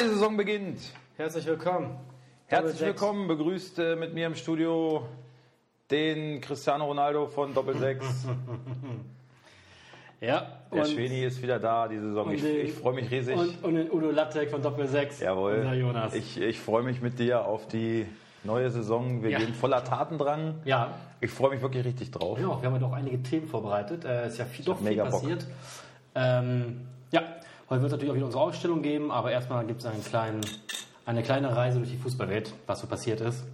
die Saison beginnt. Herzlich willkommen. Herzlich willkommen, begrüßt äh, mit mir im Studio den Cristiano Ronaldo von Doppel 6. Ja, Der Schweni ist wieder da, die Saison. Ich, den- ich freue mich riesig. Und, und den Udo Lattek von Doppel 6. Jawohl. Unser Jonas. Ich, ich freue mich mit dir auf die neue Saison. Wir Ja. gehen voller Tatendrang. ja, Ich freue mich wirklich richtig drauf. ja, wir haben ja doch einige Themen vorbereitet. Äh, ist ja viel, doch viel passiert. Ähm, heute wird es natürlich auch wieder unsere Ausstellung geben, aber erstmal gibt es einen kleinen, eine kleine Reise durch die Fußballwelt, was so passiert ist.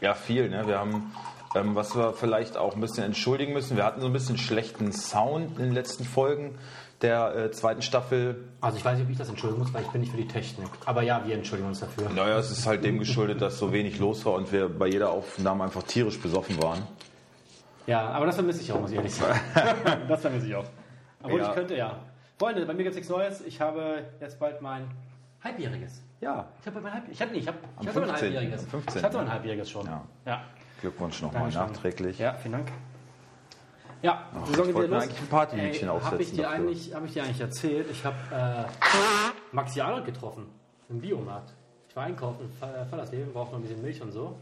Ja, viel. Ne? Wir haben, ähm, was wir vielleicht auch ein bisschen entschuldigen müssen, wir hatten so ein bisschen schlechten Sound in den letzten Folgen der äh, zweiten Staffel. Also ich weiß nicht, ob ich das entschuldigen muss, weil ich bin nicht für die Technik. Aber ja, wir entschuldigen uns dafür. Naja, es ist halt dem geschuldet, dass so wenig los war und wir bei jeder Aufnahme einfach tierisch besoffen waren. Ja, aber das vermisse ich auch, muss ich ehrlich sagen. das vermisse ich auch. Obwohl Ja. ich könnte, ja. Freunde, bei mir gibt es nichts Neues. Ich habe jetzt bald mein Halbjähriges. Ja, Ich habe bald mein Halb ich hab, nee, ich hab, ich hatte mein 15.. Halbjähriges. Am 15., Ich hatte mein ja. Halbjähriges schon. Ja. ja. Glückwunsch nochmal nachträglich. Ja, vielen Dank. Ja, Saison geht wollte mir eigentlich ein Partyhütchen Habe aufsetzen ich, dir eigentlich- hab ich dir eigentlich erzählt? Ich habe äh, Maxi Arnold getroffen im Biomarkt. Ich war einkaufen, Fa- Fallersleben, brauchte noch ein bisschen Milch und so.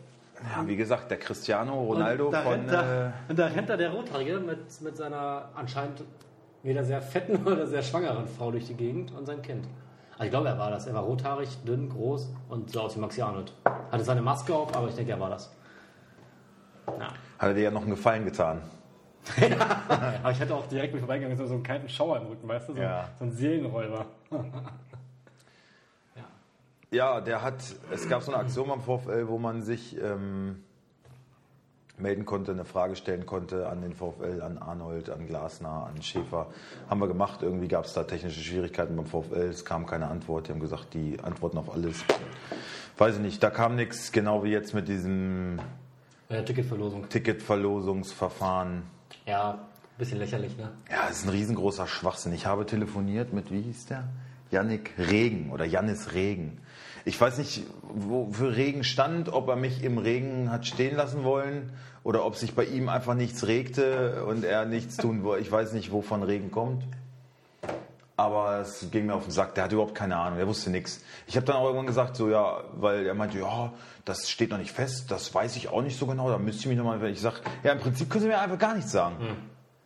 Ja, wie gesagt, der Cristiano Ronaldo und da von. rennt da, Äh, und da rennt da der Rothaarige mit, mit seiner anscheinend weder sehr fetten oder sehr schwangeren Frau durch die Gegend und sein Kind. Also ich glaube, er war das. Er war rothaarig, dünn, groß und sah aus wie Maxi Arnold. Hatte seine Maske auf, aber ich denke, er war das. Ja. hat er dir ja noch einen Gefallen getan. Aber ich hatte auch direkt mit vorbeigegangen, so einen kalten Schauer im Rücken, weißt du? So, Ja. so ein Seelenräuber. Ja, der hat. Es gab so eine Aktion beim VfL, wo man sich ähm, melden konnte, eine Frage stellen konnte an den VfL, an Arnold, an Glasner, an Schäfer. Haben wir gemacht. Irgendwie gab es da technische Schwierigkeiten beim VfL. Es kam keine Antwort. Die haben gesagt, die antworten auf alles. Weiß ich nicht. Da kam nichts. Genau wie jetzt mit diesem Äh, Ticketverlosung. Ticketverlosungsverfahren. Ja, bisschen lächerlich, ne? Ja, es ist ein riesengroßer Schwachsinn. Ich habe telefoniert mit, wie hieß der? Yannick Regen oder Jannis Regen. Ich weiß nicht, wofür Regen stand, ob er mich im Regen hat stehen lassen wollen oder ob sich bei ihm einfach nichts regte und er nichts tun wollte. Ich weiß nicht, wovon Regen kommt. Aber es ging mir auf den Sack. Der hatte überhaupt keine Ahnung. Der wusste nichts. Ich habe dann auch irgendwann gesagt, so ja, weil er meinte, ja, das steht noch nicht fest. Das weiß ich auch nicht so genau. Da müsste ich mich nochmal. Ich sag, ja, im Prinzip können Sie mir einfach gar nichts sagen.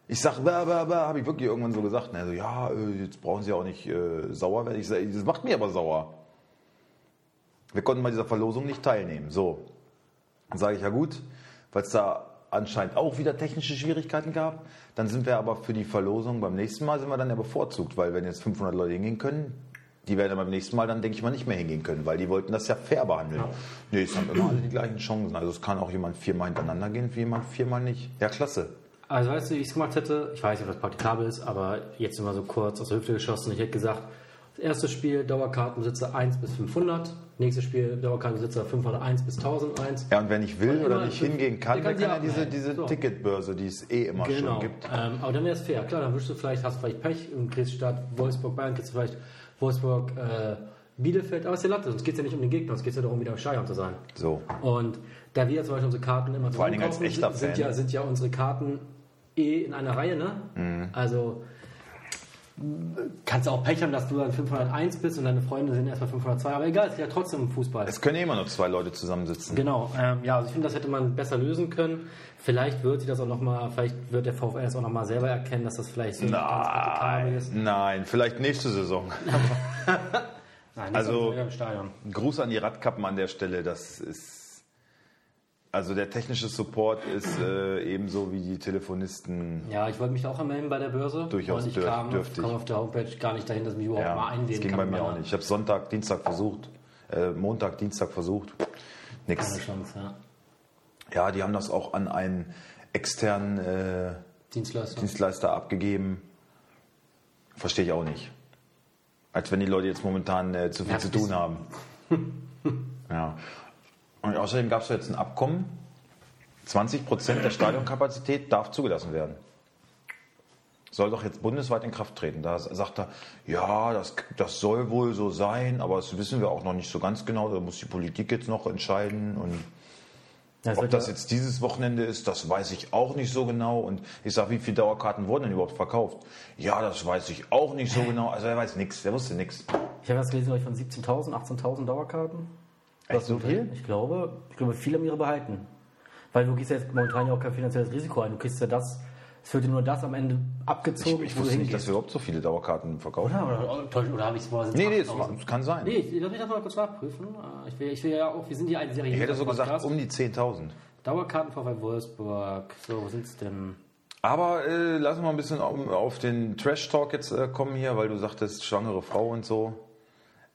Ich sag, habe ich wirklich irgendwann so gesagt. Er so, ja, äh, jetzt brauchen Sie auch nicht äh, sauer werden. Ich sag, das macht mir aber sauer. Wir konnten bei dieser Verlosung nicht teilnehmen. So. Dann sage ich, ja gut, weil es da anscheinend auch wieder technische Schwierigkeiten gab. Dann sind wir aber für die Verlosung beim nächsten Mal sind wir dann ja bevorzugt, weil wenn jetzt 500 Leute hingehen können, die werden beim nächsten Mal dann, denke ich mal, nicht mehr hingehen können, weil die wollten das ja fair behandeln. Nee, es haben immer alle die gleichen Chancen. Also es kann auch jemand viermal hintereinander gehen, wie jemand viermal nicht. Ja, klasse. Also weißt du, wie ich es gemacht hätte? Ich weiß nicht, ob das praktikabel ist, aber jetzt immer so kurz aus der Hüfte geschossen. Ich hätte gesagt, das erste Spiel Dauerkartenbesitzer 1 bis 500, nächstes Spiel Dauerkartenbesitzer 501 bis 1001. Ja, und wenn ich will oder nicht hingehen kann, der dann kann kann ja diese, diese So. Ticketbörse, die es eh immer Genau. schon gibt. Ähm, aber dann wäre es fair. Klar, dann wirst du vielleicht, hast du vielleicht Pech und kriegst statt Wolfsburg Bayern, kriegst du vielleicht Wolfsburg äh, Bielefeld. Aber es ist ja Latte, sonst geht es ja nicht um den Gegner, sonst geht es ja darum, wieder im Stadion zu sein. So. Und da wir zum Beispiel unsere Karten immer Vor allen Dingen als echter sind, Fan. sind, ja, sind ja unsere Karten eh in einer Reihe, ne? Mhm. Also kannst du auch Pech haben, dass du dann 501 bist und deine Freunde sind erstmal 502, aber egal, es geht ja trotzdem Fußball. Es können immer nur zwei Leute zusammensitzen. Genau, ähm, ja, also ich finde, das hätte man besser lösen können. Vielleicht wird sie das auch nochmal, vielleicht wird der VfL das auch nochmal selber erkennen, dass das vielleicht so praktikabel Nein, ist. nein, vielleicht nächste Saison. Nein, Also-. Ein Gruß an die Radkappen an der Stelle. Das ist. Also der technische Support ist äh, ebenso wie die Telefonisten. Ja, ich wollte mich auch anmelden bei der Börse. Durchaus und ich kam, dürftig. kam auf der Homepage gar nicht dahin, dass ich mich überhaupt Ja, mal einwählen das ging kann. bei mir auch nicht. Ich habe Sonntag, Dienstag versucht, äh, Montag, Dienstag versucht. Keine Nix. Chance, ja. Ja, die haben das auch an einen externen äh, Dienstleister. Dienstleister abgegeben. Verstehe ich auch nicht. Als wenn die Leute jetzt momentan äh, zu viel Ja, zu tun haben. ja. Und außerdem gab es jetzt ein Abkommen. 20 Prozent der Stadionkapazität darf zugelassen werden. Soll doch jetzt bundesweit in Kraft treten. Da sagt er, ja, das, das soll wohl so sein, aber das wissen wir auch noch nicht so ganz genau. Da muss die Politik jetzt noch entscheiden. Und Das ob das jetzt dieses Wochenende ist, das weiß ich auch nicht so genau. Und ich sage, wie viele Dauerkarten wurden denn überhaupt verkauft? Ja, das weiß ich auch nicht so genau. Also er weiß nichts, er wusste nichts. Ich habe was gelesen, glaube ich, von 17.000, 18.000 Dauerkarten. Echt so viel? Ich glaube, ich glaube, viele haben ihre behalten. Weil du gehst ja jetzt momentan ja auch kein finanzielles Risiko ein. Du kriegst ja das, es wird dir nur das am Ende Ich, abgezogen, ich du wusste nicht, dass wir überhaupt so viele Dauerkarten verkaufen. Oder, oder, oder, oder habe ich es mal Nee, nee, das, das kann sein. Nee, ich, lass mich das mal kurz nachprüfen. Äh, Ich will, ich will ja auch, wir sind hier ein seriöser Ich hätte so gesagt, um die 10.000. Dauerkarten VfL Wolfsburg. So, wo sind es denn? Aber äh, lass uns mal ein bisschen auf, auf den Trash-Talk jetzt äh, kommen hier, weil du sagtest, schwangere Frau und so.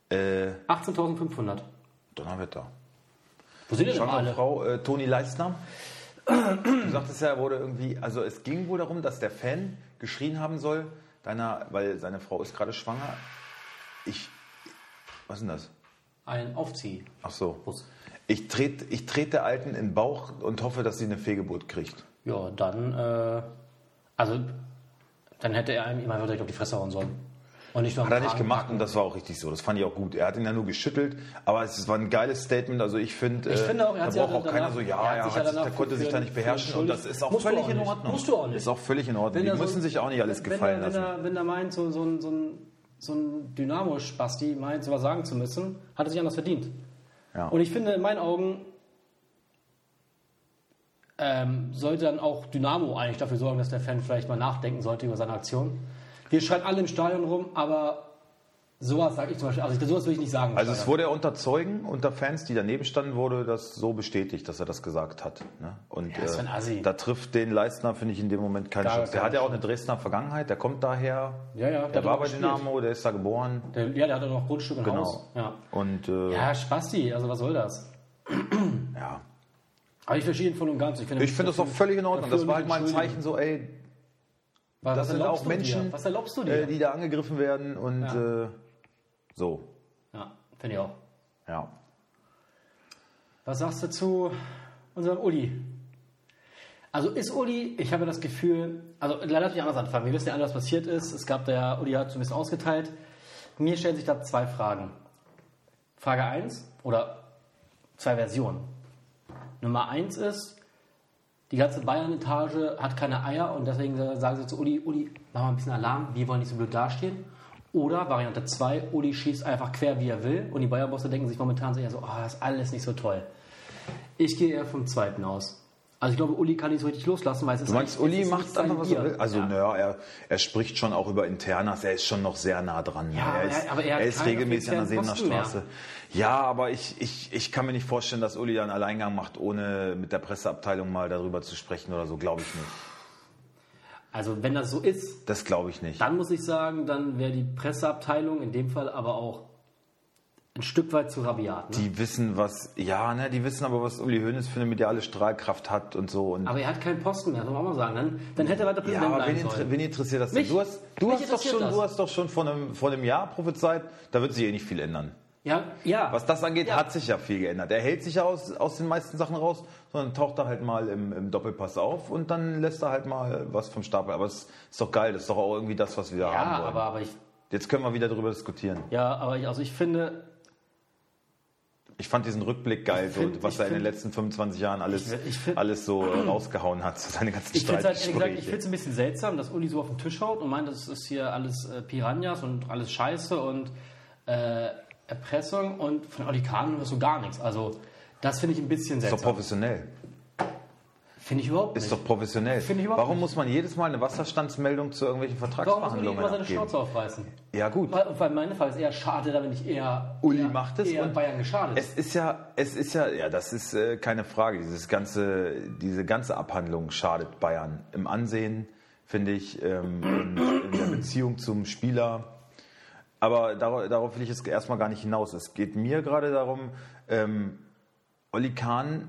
Äh, 18.500. Donnerwetter. Wo sind denn Schwangere alle? Frau, äh, Toni Leistner. Du sagtest ja, er wurde irgendwie, also es ging wohl darum, dass der Fan geschrien haben soll, deiner, weil seine Frau ist gerade schwanger. Ich, was ist denn das? Ein Aufzieh. Ach so. Bus. Ich trete ich tret der Alten in den Bauch und hoffe, dass sie eine Fehlgeburt kriegt. Ja, dann, äh, also, dann hätte er ihm immer direkt auf die Fresse hauen sollen. Und nur am Hat er nicht gemacht und das war auch richtig so. Das fand ich auch gut. Er hat ihn ja nur geschüttelt, aber es war ein geiles Statement. Also ich finde, Ich äh, finde auch, er hat da braucht ja auch keiner so, er ja, er, hat ja sich, der danach konnte sich da nicht beherrschen und das ist auch Musst völlig auch in. Ordnung. Musst du auch nicht. Ist auch völlig in Ordnung. Die er so- müssen sich auch nicht alles gefallen er, wenn lassen. Er, wenn er meint, so, so, ein- so ein, so ein Dynamo-Spasti meint, sowas sagen zu müssen, hat er sich anders verdient. Ja. Und ich finde, in meinen Augen ähm, sollte dann auch Dynamo eigentlich dafür sorgen, dass der Fan vielleicht mal nachdenken sollte über seine Aktion. Wir schreien alle im Stadion rum, aber sowas sage ich zum Beispiel, also sowas würde ich nicht sagen. Also es wurde ja unter Zeugen, unter Fans, die daneben standen, wurde das so bestätigt, dass er das gesagt hat. Ne? Und Ja, ist ein Assi. da trifft den Leistner, finde ich, in dem Moment keine Gar Chance. Der hat ja auch eine Dresdner Vergangenheit, der kommt daher, Ja, ja, der der war auch bei. Dynamo, der ist da geboren. der, ja, der hat dann noch Grundstück im Genau. Haus. Ja. Und äh, ja, Spasti, also was soll das? ja. Aber ich verstehe ihn voll und ganz. Ich finde, Ich finde das auch völlig in Ordnung. Das war halt mal ein. Zeichen so, ey, Was das sind auch? Menschen, Was erlaubst du dir? äh, die da angegriffen werden und Ja. äh, so. ja, finde ich auch. Ja. Was sagst du zu unserem Uli? Also ist Uli, ich habe das Gefühl, also lass mich anders anfangen. Wir wissen ja alle, was passiert ist. Es gab der, Uli hat so ein bisschen ausgeteilt. Mir stellen sich da zwei Fragen. Frage 1 oder zwei Versionen. Nummer 1 ist, die ganze Bayern-Etage hat keine Eier und deswegen sagen sie zu Uli, Uli, mach mal ein bisschen Alarm, wir wollen nicht so blöd dastehen. Oder Variante 2, Uli schießt einfach quer, wie er will und die Bayern-Bosse denken sich momentan so so, oh, das ist alles nicht so toll. Ich gehe eher vom zweiten aus. Also ich glaube, Uli kann nicht so richtig loslassen, weil es ist Du meinst, Uli macht einfach, was er will? Also, ja. naja, er, er spricht schon auch über Internas, er ist schon noch sehr nah dran. Ja, er ist, aber er hat ist regelmäßig an der Sebener mehr. Straße. Ja, aber ich, ich, ich kann mir nicht vorstellen, dass Uli da einen Alleingang macht, ohne mit der Presseabteilung mal darüber zu sprechen oder so, glaube ich nicht. Also wenn das so ist, Das glaube ich nicht. dann muss ich sagen, dann wäre die Presseabteilung in dem Fall aber auch ein Stück weit zu rabiat. Ne? Die wissen, was, ja, ne, die wissen aber, was Uli Hoeneß für eine mediale Strahlkraft hat und so. Und Aber er hat keinen Posten mehr, soll man auch mal sagen. Dann, dann hätte er weiter ja, Präsident aber wen, inter sollen. wen interessiert das denn? Mich- Du hast, du, hast doch schon, das. du hast doch schon vor einem, vor einem Jahr prophezeit, da wird sich eh nicht viel ändern. Ja, ja. Was das angeht, Ja. hat sich ja viel geändert. Er hält sich ja aus, aus den meisten Sachen raus, sondern taucht da halt mal im, im Doppelpass auf und dann lässt er halt mal was vom Stapel. Aber es ist doch geil, das ist doch auch irgendwie das, was wir ja, haben wollen. aber, aber ich, Jetzt können wir wieder darüber diskutieren. ja, aber ich, also ich finde, Ich fand diesen Rückblick geil, Ich find- so, was er in den find- letzten 25 Jahren alles, Ich- ich find- alles so äh, rausgehauen hat, so seine ganzen ich finde es halt, ich finde es ein bisschen seltsam, dass Uli so auf den Tisch haut und meint, das ist hier alles äh, Piranhas und alles Scheiße und äh, Erpressung und von Oli Kahn hörst du gar nichts. Also das finde ich ein bisschen seltsam. professionell. Finde ich überhaupt nicht. Ist doch professionell. Finde ich überhaupt Warum nicht. muss man jedes Mal eine Wasserstandsmeldung zu irgendwelchen Warum muss Uli Vertragsverhandlungen immer seine? Schnauze aufreißen? Ja gut. Weil, weil mein Fall ist eher schade, da bin ich eher, Uli eher, macht es eher und Bayern geschadet. Es ist ja, es ist ja, ja, das ist äh, keine Frage. Dieses ganze, diese ganze Abhandlung schadet Bayern im Ansehen, finde ich, ähm, in der Beziehung zum Spieler. Aber darauf, darauf will ich jetzt erstmal gar nicht hinaus. Es geht mir gerade darum, ähm, Olli Kahn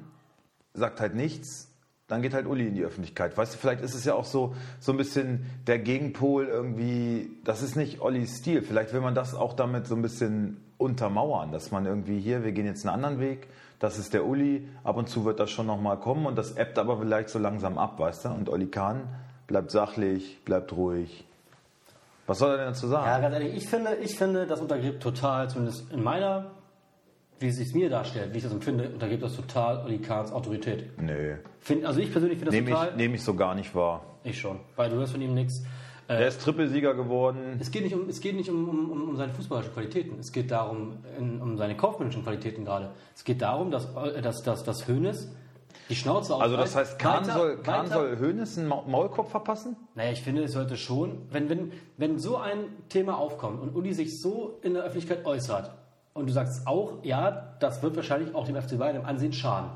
sagt halt nichts, dann geht halt Uli in die Öffentlichkeit. Weißt du, vielleicht ist es ja auch so, so ein bisschen der Gegenpol irgendwie, das ist nicht Ollis Stil. Vielleicht will man das auch damit so ein bisschen untermauern, dass man irgendwie hier, wir gehen jetzt einen anderen Weg, das ist der Uli, ab und zu wird das schon nochmal kommen und das ebbt aber vielleicht so langsam ab, weißt du? Und Olli Kahn bleibt sachlich, bleibt ruhig. Was soll er denn dazu sagen? ja, ganz ehrlich, ich finde, ich finde, das untergräbt total, zumindest in meiner, wie es sich mir darstellt, wie ich das empfinde, untergräbt das total Oli Kahns Autorität. Nö. Find, also ich persönlich finde das Nehme total. ich, nehm ich so gar nicht wahr. Ich schon, weil du hörst von ihm nichts. Der ist Trippelsieger geworden. Es geht nicht um, es geht nicht um, um, um- seine fußballerischen Qualitäten. Es geht darum, in, um seine kaufmännischen Qualitäten gerade. Es geht darum, dass, äh, dass, dass, dass Hönes die Schnauze Also das aufreißt, heißt, Kahn weiter- soll, Kahn weiter- soll Hoeneß einen Mau- Maulkorb verpassen? Naja, ich finde, es sollte schon, wenn, wenn, wenn so ein Thema aufkommt und Uli sich so in der Öffentlichkeit äußert und du sagst auch, ja, das wird wahrscheinlich auch dem FC Bayern im Ansehen schaden,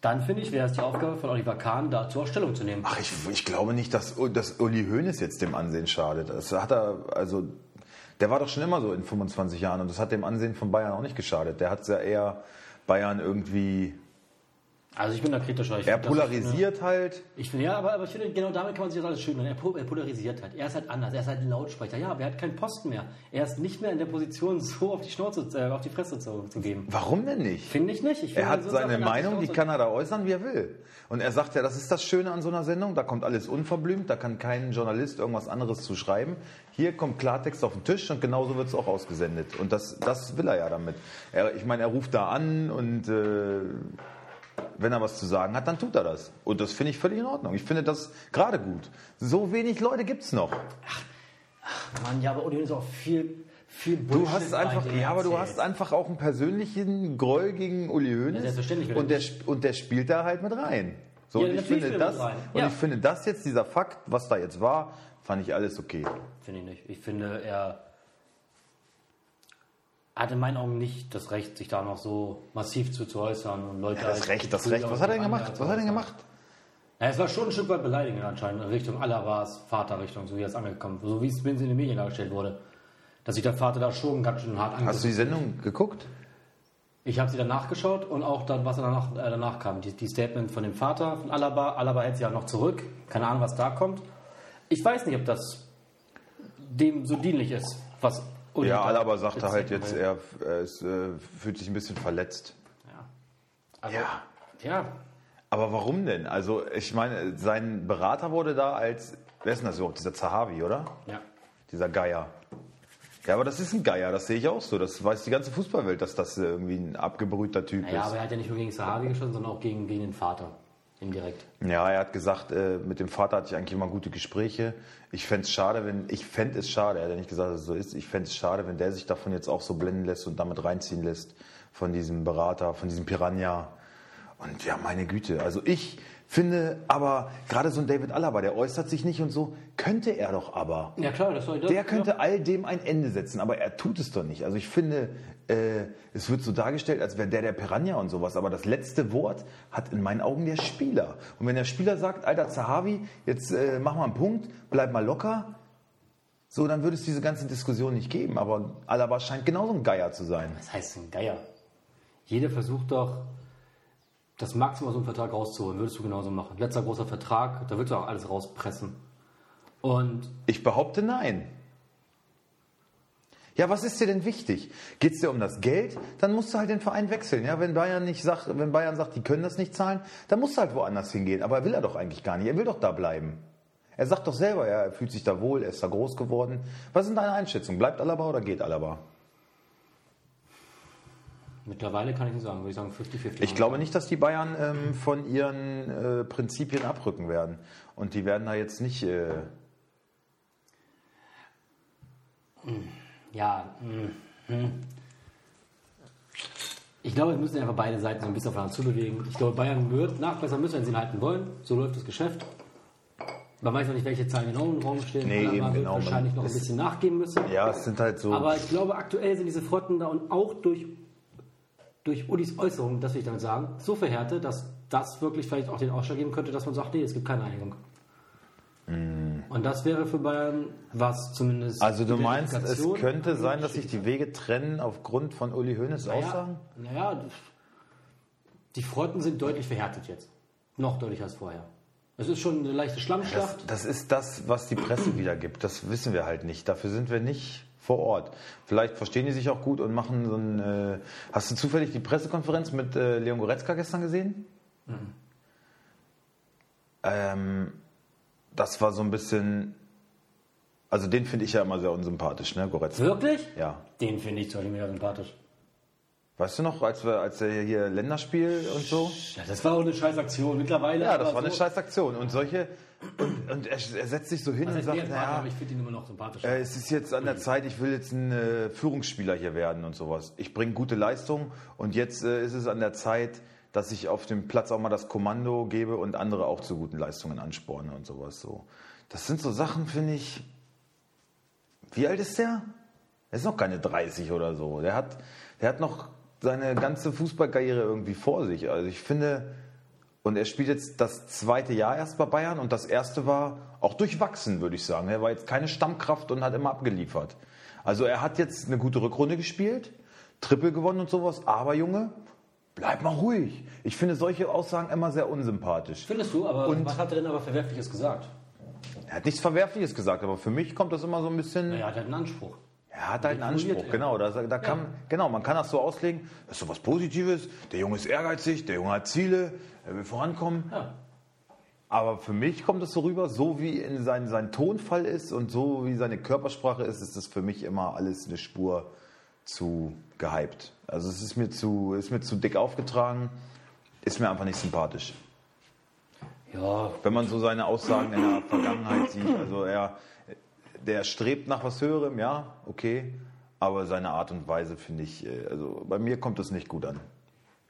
dann finde ich, wäre es die Aufgabe von Oliver Kahn, dazu auch Stellung zu nehmen. Ach, ich, ich glaube nicht, dass, dass Uli Hoeneß jetzt dem Ansehen schadet. Das hat er, also, der war doch schon immer so in 25 Jahren und das hat dem Ansehen von Bayern auch nicht geschadet. Der hat ja eher Bayern irgendwie, Also ich bin da kritischer. Ich er dass- polarisiert halt. Ich finde, ja, aber, aber ich finde, genau damit kann man sich das alles schön machen. Er, po- er polarisiert halt. Er ist halt anders. Er ist halt ein Lautsprecher. Ja, aber er hat keinen Posten mehr. Er ist nicht mehr in der Position, so auf die Schnauze, äh, auf die Fresse zu, zu geben. Warum denn nicht? Finde ich nicht. Ich finde, Er hat seine Meinung, die kann er da äußern, wie er will. Und er sagt ja, das ist das Schöne an so einer Sendung, da kommt alles unverblümt, da kann kein Journalist irgendwas anderes zu schreiben. Hier kommt Klartext auf den Tisch und genauso wird es auch ausgesendet. Und das, das will er ja damit. Er, ich meine, er ruft da an und äh, wenn er was zu sagen hat, dann tut er das. Und das finde ich völlig in Ordnung. Ich finde das gerade gut. So wenig Leute gibt es noch. Mann, ja, aber Uli ist auch viel, viel Du hast einfach, ja, aber du hast einfach auch einen persönlichen Groll gegen Uli Hoeneß. Ja, und, er der, und der spielt da halt mit rein. So, Ja, und ich finde das, und Ja. ich finde das jetzt, dieser Fakt, was da jetzt war, fand ich alles okay. Finde ich nicht. Ich finde, er hat in meinen Augen nicht das Recht, sich da noch so massiv zu, zu äußern und Leute. Ja, das als Recht, das Recht. Was hat er denn gemacht? Was hat er denn gemacht? Ja, es war schon ein Stück weit beleidigend anscheinend in Richtung Alabas Vaterrichtung, so wie das angekommen, so wie es in den Medien dargestellt wurde. Dass sich der Vater da schon ganz schön hart Hast du angeguckt die Sendung geguckt? Ich habe sie dann nachgeschaut und auch dann, was danach, äh, danach kam. Die, die Statement von dem Vater von Alaba. Alaba hält sie ja noch zurück. Keine Ahnung, was da kommt. Ich weiß nicht, ob das dem so dienlich ist, was Uli Ja, Alaba sagte halt jetzt, er, er ist, äh, fühlt sich ein bisschen verletzt. Ja. Also, Ja. ja. Aber warum denn? Also, ich meine, sein Berater wurde da als, wer ist denn das überhaupt? Dieser Zahavi, oder? ja. Dieser Geier. Ja, aber das ist ein Geier, das sehe ich auch so. Das weiß die ganze Fußballwelt, dass das irgendwie ein abgebrühter Typ Naja, ist. aber er hat ja nicht nur gegen Sahavi geschossen, sondern auch gegen, gegen den Vater. Indirekt. Ja, er hat gesagt, äh, mit dem Vater hatte ich eigentlich immer gute Gespräche. Ich fände es schade, wenn, ich fände es schade, er hat nicht gesagt, dass es so ist, ich fände es schade, wenn der sich davon jetzt auch so blenden lässt und damit reinziehen lässt von diesem Berater, von diesem Piranha. Und ja, meine Güte, also ich finde aber, gerade so ein David Alaba, der äußert sich nicht und so, könnte er doch aber. Ja, klar, das soll das. Der könnte all dem ein Ende setzen, aber er tut es doch nicht. Also ich finde, äh, es wird so dargestellt, als wäre der der Piranha und sowas, aber das letzte Wort hat in meinen Augen der Spieler. Und wenn der Spieler sagt, alter Zahavi, jetzt äh, mach mal einen Punkt, bleib mal locker, so, dann würde es diese ganze Diskussion nicht geben. Aber Alaba scheint genauso ein Geier zu sein. Was heißt ein Geier? Jeder versucht doch, das Maximum aus einem Vertrag rauszuholen. Würdest du genauso machen. Letzter großer Vertrag, da würdest du auch alles rauspressen. Und Ich behaupte nein. Ja, was ist dir denn wichtig? Geht es dir um das Geld? Dann musst du halt den Verein wechseln. Ja, wenn Bayern nicht sagt, wenn Bayern sagt, die können das nicht zahlen, dann musst du halt woanders hingehen. Aber will er doch eigentlich gar nicht. Er will doch da bleiben. Er sagt doch selber, ja, er fühlt sich da wohl, er ist da groß geworden. Was sind deine Einschätzungen? Bleibt Alaba oder geht Alaba? Mittlerweile kann ich nicht sagen, würde ich sagen 50-50. Ich glaube nicht, dass die Bayern ähm, von ihren äh, Prinzipien abrücken werden. Und die werden da jetzt nicht. Äh, Ja, mh, mh. ich glaube, es müssen einfach beide Seiten so ein bisschen aufeinander zubewegen. Ich glaube, Bayern wird nachbessern müssen, wenn sie ihn halten wollen. So läuft das Geschäft. Man weiß noch nicht, welche Zahlen genau im Raum stehen. Nee, eben, genau. wahrscheinlich noch ein bisschen nachgeben müssen. ja, es sind halt so. Aber ich glaube, aktuell sind diese Fronten da und auch durch, durch Ulis Äußerungen, das will ich damit sagen, so verhärtet, dass das wirklich vielleicht auch den Ausschlag geben könnte, dass man sagt, nee, es gibt keine Einigung. Und das wäre für Bayern was zumindest. Mm. Also du meinst, es könnte sein, dass sich die Wege trennen aufgrund von Uli Hoeneß Aussagen? Naja, naja, die Fronten sind deutlich verhärtet jetzt. Noch deutlicher als vorher. Es ist schon eine leichte Das, Schlammschlacht. das ist das, was die Presse wiedergibt. Das wissen wir halt nicht. Dafür sind wir nicht vor Ort. Vielleicht verstehen die sich auch gut und machen so ein. Äh, hast du zufällig die Pressekonferenz mit äh, Leon Goretzka gestern gesehen? Ähm, das war so ein bisschen. Also den finde ich ja immer sehr unsympathisch, ne, Goretzka. Wirklich? Ja. Den finde ich zum Beispiel mega sympathisch. Weißt du noch, als wir, als er hier Länderspiel und so? Ja, das war auch eine scheiß Aktion. Mittlerweile. Ja, das war eine so- scheiß Aktion. Und solche, und und er, er setzt sich so hin Was und sagt, naja, ich finde ihn immer noch sympathisch. äh, es ist jetzt an der Zeit, ich will jetzt ein äh, Führungsspieler hier werden und sowas. Ich bringe gute Leistung und jetzt äh, ist es an der Zeit, dass ich auf dem Platz auch mal das Kommando gebe und andere auch zu guten Leistungen ansporne und sowas so. Das sind so Sachen, finde ich. Wie alt ist der? Er ist noch keine 30 oder so. Der hat, der hat noch seine ganze Fußballkarriere irgendwie vor sich. Also ich finde, und er spielt jetzt das zweite Jahr erst bei Bayern und das erste war auch durchwachsen, würde ich sagen. Er war jetzt keine Stammkraft und hat immer abgeliefert. Also er hat jetzt eine gute Rückrunde gespielt, Triple gewonnen und sowas, aber Junge, bleib mal ruhig. Ich finde solche Aussagen immer sehr unsympathisch. Findest du, aber Und- was hat er denn aber Verwerfliches gesagt? Er hat nichts Verwerfliches gesagt, aber für mich kommt das immer so ein bisschen. Naja, er hat halt einen Anspruch. Er hat einen formuliert Anspruch, er. genau. Da, da kann, genau. Man kann das so auslegen, das ist so was Positives, der Junge ist ehrgeizig, der Junge hat Ziele, er will vorankommen. Ja. Aber für mich kommt es so rüber, so wie in sein, sein Tonfall ist und so wie seine Körpersprache ist, ist das für mich immer alles eine Spur zu gehypt. Also es ist mir zu, ist mir zu dick aufgetragen, ist mir einfach nicht sympathisch. Ja, Wenn man so seine Aussagen in der Vergangenheit sieht, also er, der strebt nach was Höherem, ja, okay, aber seine Art und Weise finde ich, äh, also bei mir kommt das nicht gut an.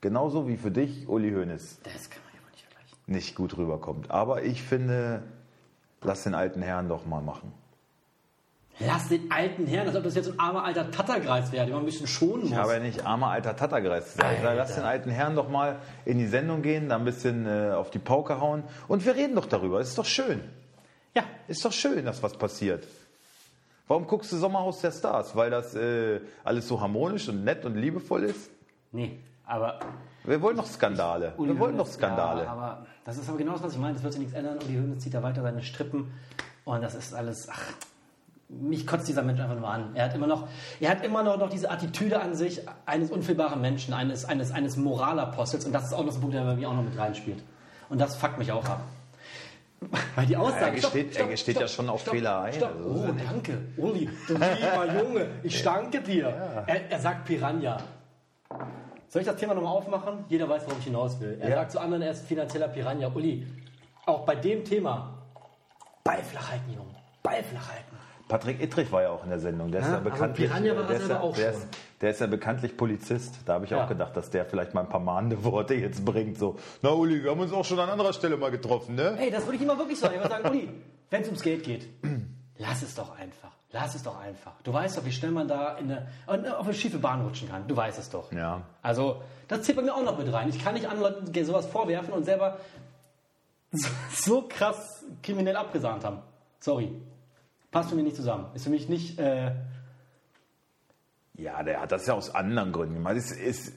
Genauso wie für dich Uli Hoeneß das kann man ja wohl nicht vergleichen. nicht gut rüberkommt. Aber ich finde, lass den alten Herrn doch mal machen. Lass den alten Herrn, als ob das jetzt ein armer alter Tattergreis wäre, den man ein bisschen schonen muss. Ich habe ja nicht armer alter Tattergreis gesagt. Ich sage, lass Alter. den alten Herrn doch mal in die Sendung gehen, da ein bisschen äh, auf die Pauke hauen und wir reden doch darüber. Ist doch schön. Ja, Ist doch schön, dass was passiert. Warum guckst du Sommerhaus der Stars? Weil das äh, alles so harmonisch und nett und liebevoll ist? nee, aber Wir wollen doch Skandale. Uli wir wollen doch Skandale. Ja, aber das ist aber genau das, was ich meine. Das wird sich nichts ändern. Uli Hoeneß zieht da weiter seine Strippen. Und das ist alles, ach, mich kotzt dieser Mensch einfach nur an. Er hat immer noch, er hat immer noch, noch diese Attitüde an sich eines unfehlbaren Menschen, eines, eines, eines Moralapostels. Und das ist auch noch so ein Punkt, der bei mir auch noch mit reinspielt. Und das fuckt mich auch ab. Weil die Aussage. Er gesteht- er gesteht ja schon auf Fehler ein. Stopp. Also, oh, ja danke. Uli, du lieber Junge, ich danke dir. Er, er sagt Piranha. Soll ich das Thema nochmal aufmachen? Jeder weiß, worauf ich hinaus will. Er Ja. sagt zu anderen, er ist finanzieller Piranha. Uli, auch bei dem Thema, Ball flach halten, Junge. Ball flach halten. Patrick Ittrich war ja auch in der Sendung. Der ist Ja, ja bekanntlich. Piranha war er selber ja, auch schon. Der ist ja bekanntlich Polizist. Da habe ich Ja. auch gedacht, dass der vielleicht mal ein paar mahnende Worte jetzt bringt. So, na Uli, wir haben uns auch schon an anderer Stelle mal getroffen, ne? Ey, das würde ich immer wirklich sagen. Ich würde sagen, Uli, wenn es ums Geld geht, lass es doch einfach. Lass es doch einfach. Du weißt doch, wie schnell man da in eine, auf eine schiefe Bahn rutschen kann. Du weißt es doch. Ja. Also, das zählt bei mir auch noch mit rein. Ich kann nicht anderen Leuten sowas vorwerfen und selber so, so krass kriminell abgesahnt haben. Sorry. Passt für mich nicht zusammen. Ist für mich nicht. Äh, Ja, der hat das ja aus anderen Gründen gemacht. Es ist,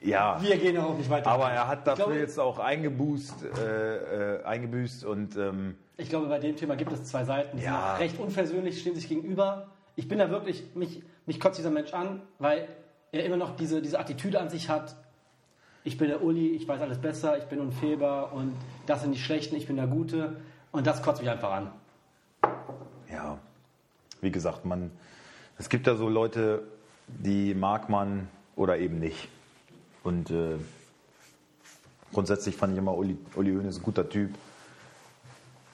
ja. wir gehen ja auch nicht weiter. Aber er hat dafür glaube- jetzt auch eingebüßt, äh, äh, eingebüßt und ähm, Ich glaube, bei dem Thema gibt es zwei Seiten, Ja. recht unversöhnlich, stehen sich gegenüber. Ich bin da wirklich, mich, mich kotzt dieser Mensch an, weil er immer noch diese, diese Attitüde an sich hat. Ich bin der Uli, ich weiß alles besser, ich bin unfehlbar und das sind die Schlechten, ich bin der Gute. Und das kotzt mich einfach an. ja, wie gesagt, man, es gibt ja so Leute, die mag man oder eben nicht. Und äh, grundsätzlich fand ich immer Uli, Uli Hoeneß ein guter Typ.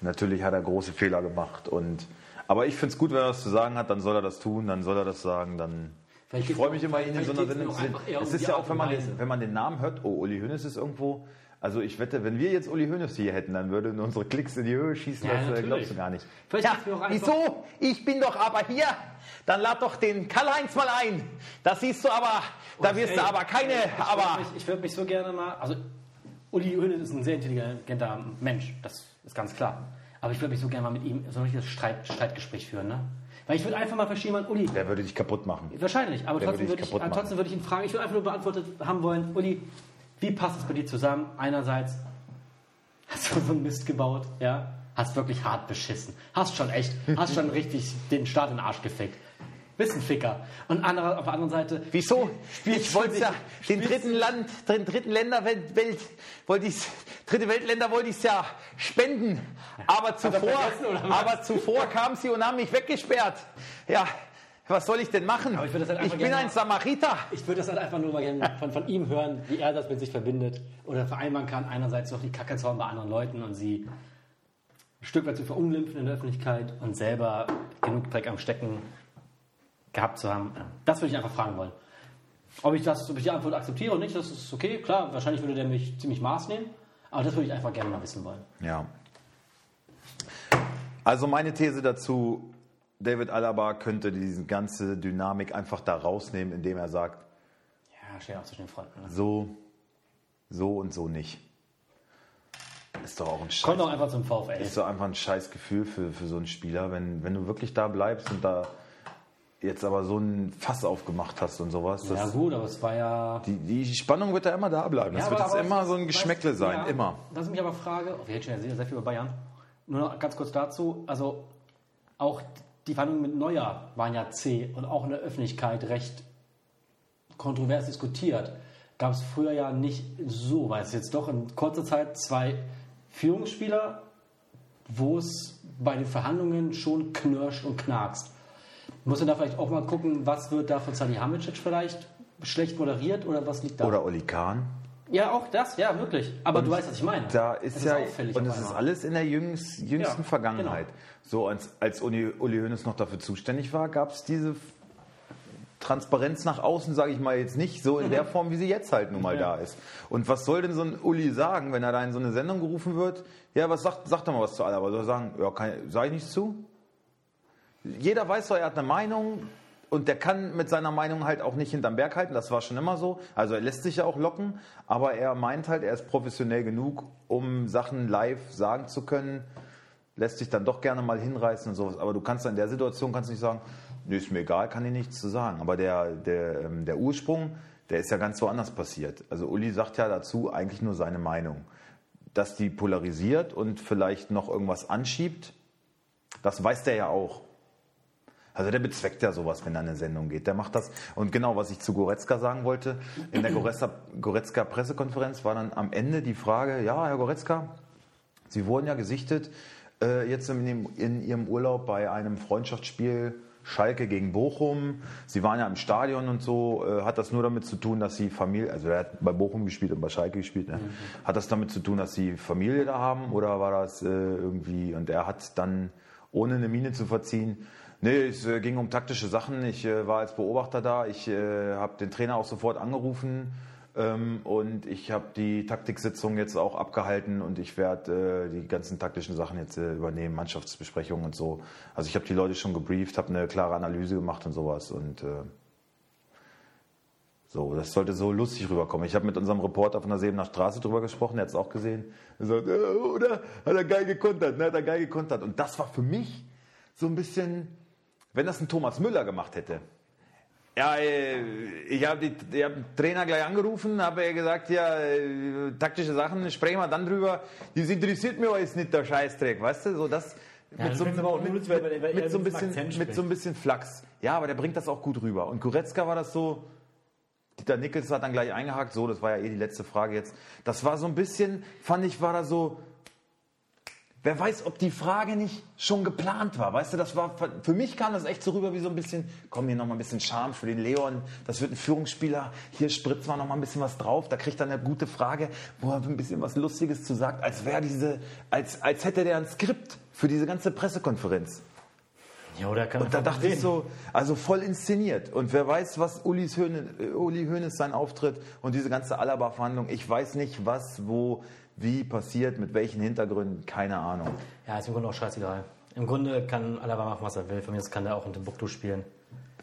Natürlich hat er große Fehler gemacht. Und, aber ich finde es gut, wenn er das zu sagen hat, dann soll er das tun, dann soll er das sagen, dann. Vielleicht Ich freue mich immer, ihn in so einer Sendung zu sehen. Es ist ja auch, wenn man, den, wenn man den Namen hört, oh, Uli Hoeneß ist irgendwo. Also ich wette, wenn wir jetzt Uli Hoeneß hier hätten, dann würden unsere Klicks in die Höhe schießen, Ja, das äh, natürlich. glaubst du gar nicht. Vielleicht einfach- wieso? Ich bin doch aber hier. Dann lad doch den Karl-Heinz mal ein. Das siehst du aber, da wirst Ey, du aber keine, ich aber... Mich, ich würde mich so gerne mal. Also, Uli Hoeneß ist ein sehr intelligenter Mensch, das ist ganz klar. Aber ich würde mich so gerne mal mit ihm so ein richtiges Streit, Streitgespräch führen, ne? Weil ich würde einfach mal verstehen, man, Uli, Der würde dich kaputt machen. Wahrscheinlich, aber trotzdem würde ich, trotzdem würde ich ihn fragen. Ich würde einfach nur beantwortet haben wollen, Uli, wie passt es bei dir zusammen? Einerseits hast du so einen Mist gebaut, ja, hast wirklich hart beschissen, hast schon echt, hast schon richtig den Staat in den Arsch gefickt. Bist ein Ficker. Und andere, auf der anderen Seite, Wieso? Ich wollte ja den dritten Land, den dritten Länderwelt, Welt, wollte ich's, dritte Weltländer wollte ich ja spenden. Aber zuvor, aber zuvor kamen sie und haben mich weggesperrt. Ja, was soll ich denn machen? Ich halt ich bin gerne ein Samariter. Ich würde das halt einfach nur mal gerne von, von ihm hören, wie er das mit sich verbindet oder vereinbaren kann. Einerseits doch die Kacke zu hauen bei anderen Leuten und sie ein Stück weit zu verunglimpfen in der Öffentlichkeit und selber genug Dreck am Stecken gehabt zu haben. Das würde ich einfach fragen wollen. Ob ich, das, ob ich die Antwort akzeptiere oder nicht, das ist okay. Klar, wahrscheinlich würde der mich ziemlich Maß nehmen. Aber das würde ich einfach gerne mal wissen wollen. Ja. Also meine These dazu, David Alaba könnte diese ganze Dynamik einfach da rausnehmen, indem er sagt, Ja, steht auch zwischen den Fronten. Ne? so, so und so nicht. Ist doch auch ein Scheiß. Kommt doch einfach zum VfL. Ist doch einfach ein scheiß Gefühl für, für so einen Spieler, wenn, wenn du wirklich da bleibst und da jetzt aber so ein Fass aufgemacht hast und sowas. Das, Ja gut, aber es war ja... die, die Spannung wird da immer da bleiben. Das Ja, wird aber- jetzt immer so ein Geschmäckle weißt- sein, ja, immer. Was ich mich aber frage, oh, wir reden schon sehr, sehr viel über Bayern. Nur noch ganz kurz dazu, also auch die Verhandlungen mit Neuer waren ja zäh und auch in der Öffentlichkeit recht kontrovers diskutiert. Gab es früher ja nicht so, weil es jetzt doch in kurzer Zeit zwei Führungsspieler, wo es bei den Verhandlungen schon knirscht und knarkst. Muss man da vielleicht auch mal gucken, was wird da von Salihamidzic vielleicht schlecht moderiert oder was liegt da? Oder Oli Kahn. Ja, auch das, ja, wirklich. Aber du weißt, was ich meine. Da ist Es ja, und es ist alles in der jüngs, jüngsten Ja, Vergangenheit. So, als, als Uli, Uli Hoeneß noch dafür zuständig war, gab es diese Transparenz nach außen, sage ich mal jetzt nicht, so in der Form, wie sie jetzt halt nun mal. Ja. da ist. Und was soll denn so ein Uli sagen, wenn er da in so eine Sendung gerufen wird? Ja, was sagt, sagt doch mal was zu Alaba? Soll er sagen, ja, kann, sag ich nichts zu? Jeder weiß doch, er hat eine Meinung und der kann mit seiner Meinung halt auch nicht hinterm Berg halten. Das war schon immer so. Also er lässt sich ja auch locken, aber er meint halt, er ist professionell genug, um Sachen live sagen zu können. Lässt sich dann doch gerne mal hinreißen und sowas. Aber du kannst in der Situation kannst nicht sagen, nee, ist mir egal, kann ich nichts zu sagen. Aber der, der, ähm, der Ursprung, der ist ja ganz woanders passiert. Also Uli sagt ja dazu eigentlich nur seine Meinung. Dass die polarisiert und vielleicht noch irgendwas anschiebt, das weiß der ja auch. Also der bezweckt ja sowas, wenn er in eine Sendung geht. Der macht das. Und genau, was ich zu Goretzka sagen wollte, in der Goretzka, Goretzka Pressekonferenz war dann am Ende die Frage, ja, Herr Goretzka, Sie wurden ja gesichtet äh, jetzt in, dem, in Ihrem Urlaub bei einem Freundschaftsspiel Schalke gegen Bochum. Sie waren ja im Stadion und so. Äh, hat das nur damit zu tun, dass Sie Familie, also er hat bei Bochum gespielt und bei Schalke gespielt, ne? hat das damit zu tun, dass Sie Familie da haben oder war das äh, irgendwie, und er hat dann, ohne eine Miene zu verziehen, Nee, es äh, ging um taktische Sachen. Ich äh, war als Beobachter da. Ich äh, habe den Trainer auch sofort angerufen ähm, und ich habe die Taktiksitzung jetzt auch abgehalten und ich werde äh, die ganzen taktischen Sachen jetzt äh, übernehmen, Mannschaftsbesprechungen und so. Also ich habe die Leute schon gebrieft, habe eine klare Analyse gemacht und sowas und äh, so, das sollte so lustig rüberkommen. Ich habe mit unserem Reporter von der Sebener Straße drüber gesprochen, der hat es auch gesehen. Er sagt, oder? Hat er geil gekontert, ne? Hat er geil gekontert. Und das war für mich so ein bisschen, wenn das ein Thomas Müller gemacht hätte. Ja, äh, ich habe hab den Trainer gleich angerufen, habe er gesagt, ja, äh, taktische Sachen, sprechen wir dann drüber. Das interessiert mich alles nicht, der Scheißdreck, weißt du? So das Ja, mit, so, mit, mit, mit, ein bisschen, Akzent mit so ein bisschen Flachs. Ja, aber der bringt das auch gut rüber. Und Goretzka war das so, Dieter Nickels hat dann gleich eingehakt, so, das war ja eh die letzte Frage jetzt. Das war so ein bisschen, fand ich, war da so, wer weiß, ob die Frage nicht schon geplant war. Weißt du, das war, für mich kam das echt so rüber wie so ein bisschen, komm hier nochmal ein bisschen Charme für den Leon, das wird ein Führungsspieler, hier spritzen wir nochmal ein bisschen was drauf, da kriegt er eine gute Frage, wo er ein bisschen was Lustiges zu sagt, als wäre diese, als, als hätte der ein Skript für diese ganze Pressekonferenz. Ja, oder kann Und da dachte ich so, also voll inszeniert. Und wer weiß, was Ulis Höhne, äh, Uli Hoeneß sein Auftritt und diese ganze Alaba-Verhandlung, ich weiß nicht, was, wo, wie passiert, mit welchen Hintergründen, keine Ahnung. Ja, ist im Grunde auch scheißegal. Im Grunde kann Alaba machen, was er will. Von mir aus kann er auch in Timbuktu spielen.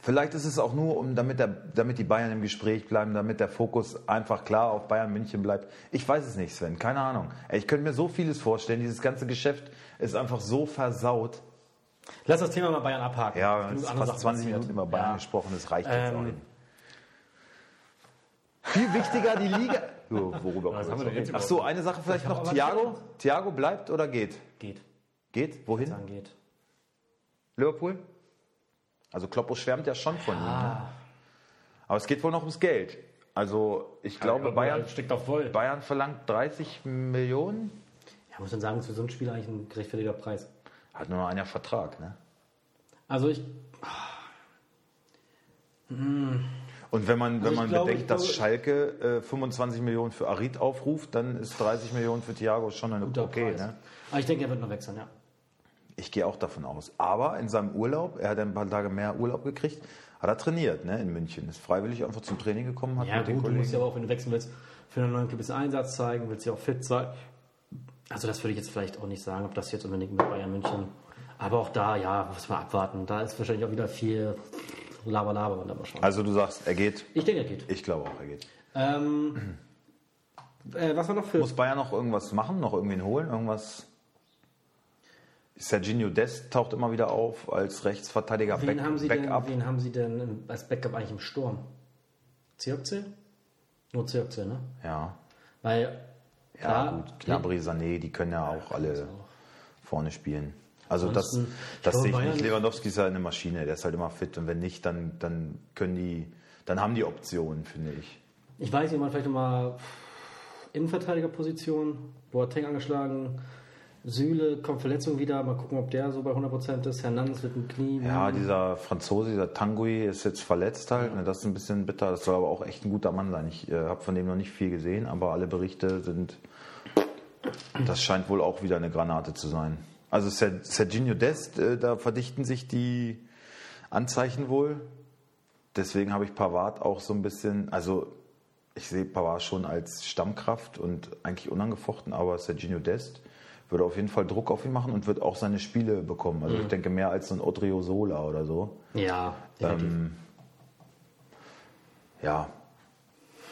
Vielleicht ist es auch nur, um, damit, der, damit die Bayern im Gespräch bleiben, damit der Fokus einfach klar auf Bayern München bleibt. Ich weiß es nicht, Sven, keine Ahnung. Ich könnte mir so vieles vorstellen. Dieses ganze Geschäft ist einfach so versaut. Lass das Thema mal Bayern abhaken. Ja, jetzt andere fast Sachen 20 passiert. Minuten über Bayern Ja. gesprochen, das reicht jetzt Ähm, auch nicht. Viel wichtiger die Liga. Worüber Was haben wir denn jetzt Ach so, eine Sache vielleicht noch. Thiago? Thiago bleibt oder geht? Geht. Geht? Wohin? Sagen geht. Liverpool? Also Kloppo schwärmt ja schon von ihm. Ne? Aber es geht wohl noch ums Geld. Also ich glaube, Bayern, steckt auf voll. Bayern verlangt 30 Millionen. Ja, muss man sagen, ist für so einen Spieler eigentlich ein gerechtfertiger Preis. Hat nur noch einer Vertrag. Ne? Also ich, Und wenn man, wenn Also man glaube, bedenkt, ich dass glaube- Schalke äh, 25 Millionen für Arid aufruft, dann ist 30 Millionen für Thiago schon eine guter okay. Preis. Ne? Aber ich denke, er wird noch wechseln, ja. Ich gehe auch davon aus. Aber in seinem Urlaub, er hat ein paar Tage mehr Urlaub gekriegt, hat er trainiert ne, in München. Ist freiwillig einfach zum Training gekommen, hat Ja, mit den gut, du musst Kollegen. ja aber auch, wenn du wechseln willst, für einen neuen Club bisschen Einsatz zeigen, willst ja auch fit sein. Also, das würde ich jetzt vielleicht auch nicht sagen, ob das jetzt unbedingt mit Bayern München. Aber auch da, ja, muss man abwarten. Da ist wahrscheinlich auch wieder viel Laber, Laber und dann mal schauen. Also du sagst, er geht. ich denke, er geht. Ich glaube auch, er geht. Ähm, äh, was war noch für. Muss Bayern noch irgendwas machen, noch irgendwen holen? Irgendwas? Serginho Dest taucht immer wieder auf als Rechtsverteidiger wen, Back, haben Sie denn, Backup. wen haben Sie denn als Backup eigentlich im Sturm? Zirkze? Nur Zirkze, ne? Ja, Weil, ja klar, gut. Gnabry, Sané, die können ja auch alle vorne spielen. Also das, Ansonsten, das sehe ich Bayern- nicht. Lewandowski ist ja eine Maschine, der ist halt immer fit und wenn nicht, dann, dann können die, dann haben die Optionen, finde ich. Ich weiß nicht, man vielleicht nochmal Innenverteidigerposition, Boateng angeschlagen, Süle kommt Verletzung wieder, mal gucken, ob der so bei 100% ist. Hernandez mit dem Knie. Ja, dieser Franzose, dieser Tanguy ist jetzt verletzt halt. Ne, das ist ein bisschen bitter. Das soll aber auch echt ein guter Mann sein. Ich äh, habe von dem noch nicht viel gesehen, aber alle Berichte sind. Das scheint wohl auch wieder eine Granate zu sein. Also Ser- Serginho Dest, äh, da verdichten sich die Anzeichen wohl. Deswegen habe ich Pavard auch so ein bisschen. Also ich sehe Pavard schon als Stammkraft und eigentlich unangefochten, aber Serginho Dest würde auf jeden Fall Druck auf ihn machen und wird auch seine Spiele bekommen. Also ich denke mehr als so ein Odrio Sola oder so. Ja. Ähm, ja,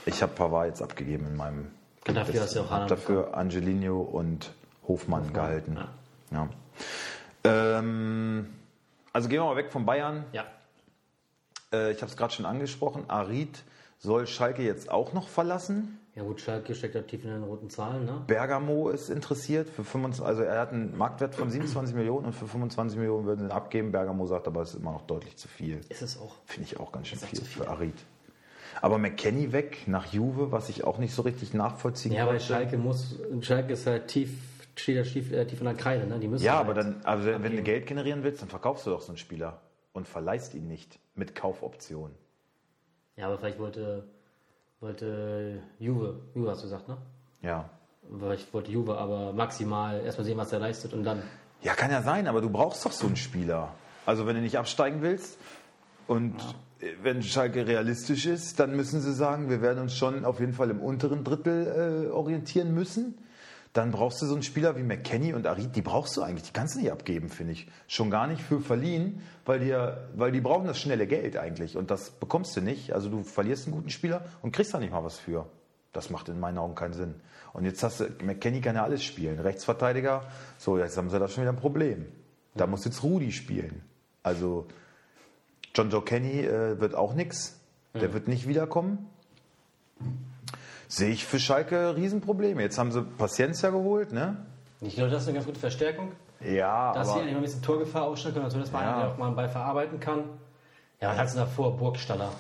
ich habe Pavard jetzt abgegeben in meinem. Und dafür hast du auch Haaland dafür Angelino und Hofmann, gehalten. ja. Ja. Ähm, also gehen wir mal weg von Bayern. ja. Äh, ich habe es gerade schon angesprochen. Arid soll Schalke jetzt auch noch verlassen. Ja gut, Schalke steckt da tief in den roten Zahlen, ne? Bergamo ist interessiert für 25, also er hat einen Marktwert von 27 Millionen und für 25 Millionen würden sie ihn abgeben. Bergamo sagt aber, es ist immer noch deutlich zu viel. Ist es auch. Finde ich auch ganz schön viel viel. für Arid. Aber McKenny weg nach Juve, was ich auch nicht so richtig nachvollziehen Ja, weil. Schalke muss, Schalke ist halt tief, steht da tief, äh, tief in der Kreide, ne? Die müssen Ja, halt aber dann, also wenn, wenn du. Geld generieren willst, dann verkaufst du doch so einen Spieler und verleihst ihn nicht mit Kaufoption. Ja, aber vielleicht wollte, wollte Juve, Juve hast du gesagt, ne? Ja. Vielleicht wollte Juve aber maximal erstmal sehen, was er leistet und dann. Ja, kann ja sein, aber du brauchst doch so einen Spieler. Also wenn du nicht absteigen willst und äh, wenn Schalke realistisch ist, dann müssen sie sagen, wir werden uns schon auf jeden Fall im unteren Drittel äh, orientieren müssen. Dann brauchst du so einen Spieler wie McKenny und Arid, die brauchst du eigentlich, die kannst du nicht abgeben, finde ich. Schon gar nicht für verliehen, weil, dir, weil die brauchen das schnelle Geld eigentlich und das bekommst du nicht. Also du verlierst einen guten Spieler und kriegst da nicht mal was für. Das macht in meinen Augen keinen Sinn. Und jetzt hast du, McKenny kann ja alles spielen. Rechtsverteidiger, so, jetzt haben sie da schon wieder ein Problem. Da muss jetzt Rudi spielen. Also John Joe Kenny äh, wird auch nichts. Der wird nicht wiederkommen. Sehe ich für Schalke Riesenprobleme. Jetzt haben sie Paciencia geholt, ne? Ich glaube, das ist eine ganz gute Verstärkung. Ja, Dass sie aber eigentlich mal ein bisschen Torgefahr ausstellen können, also das war Ja. auch mal einen Ball verarbeiten kann. Ja, was hattest du davor? Burgstaller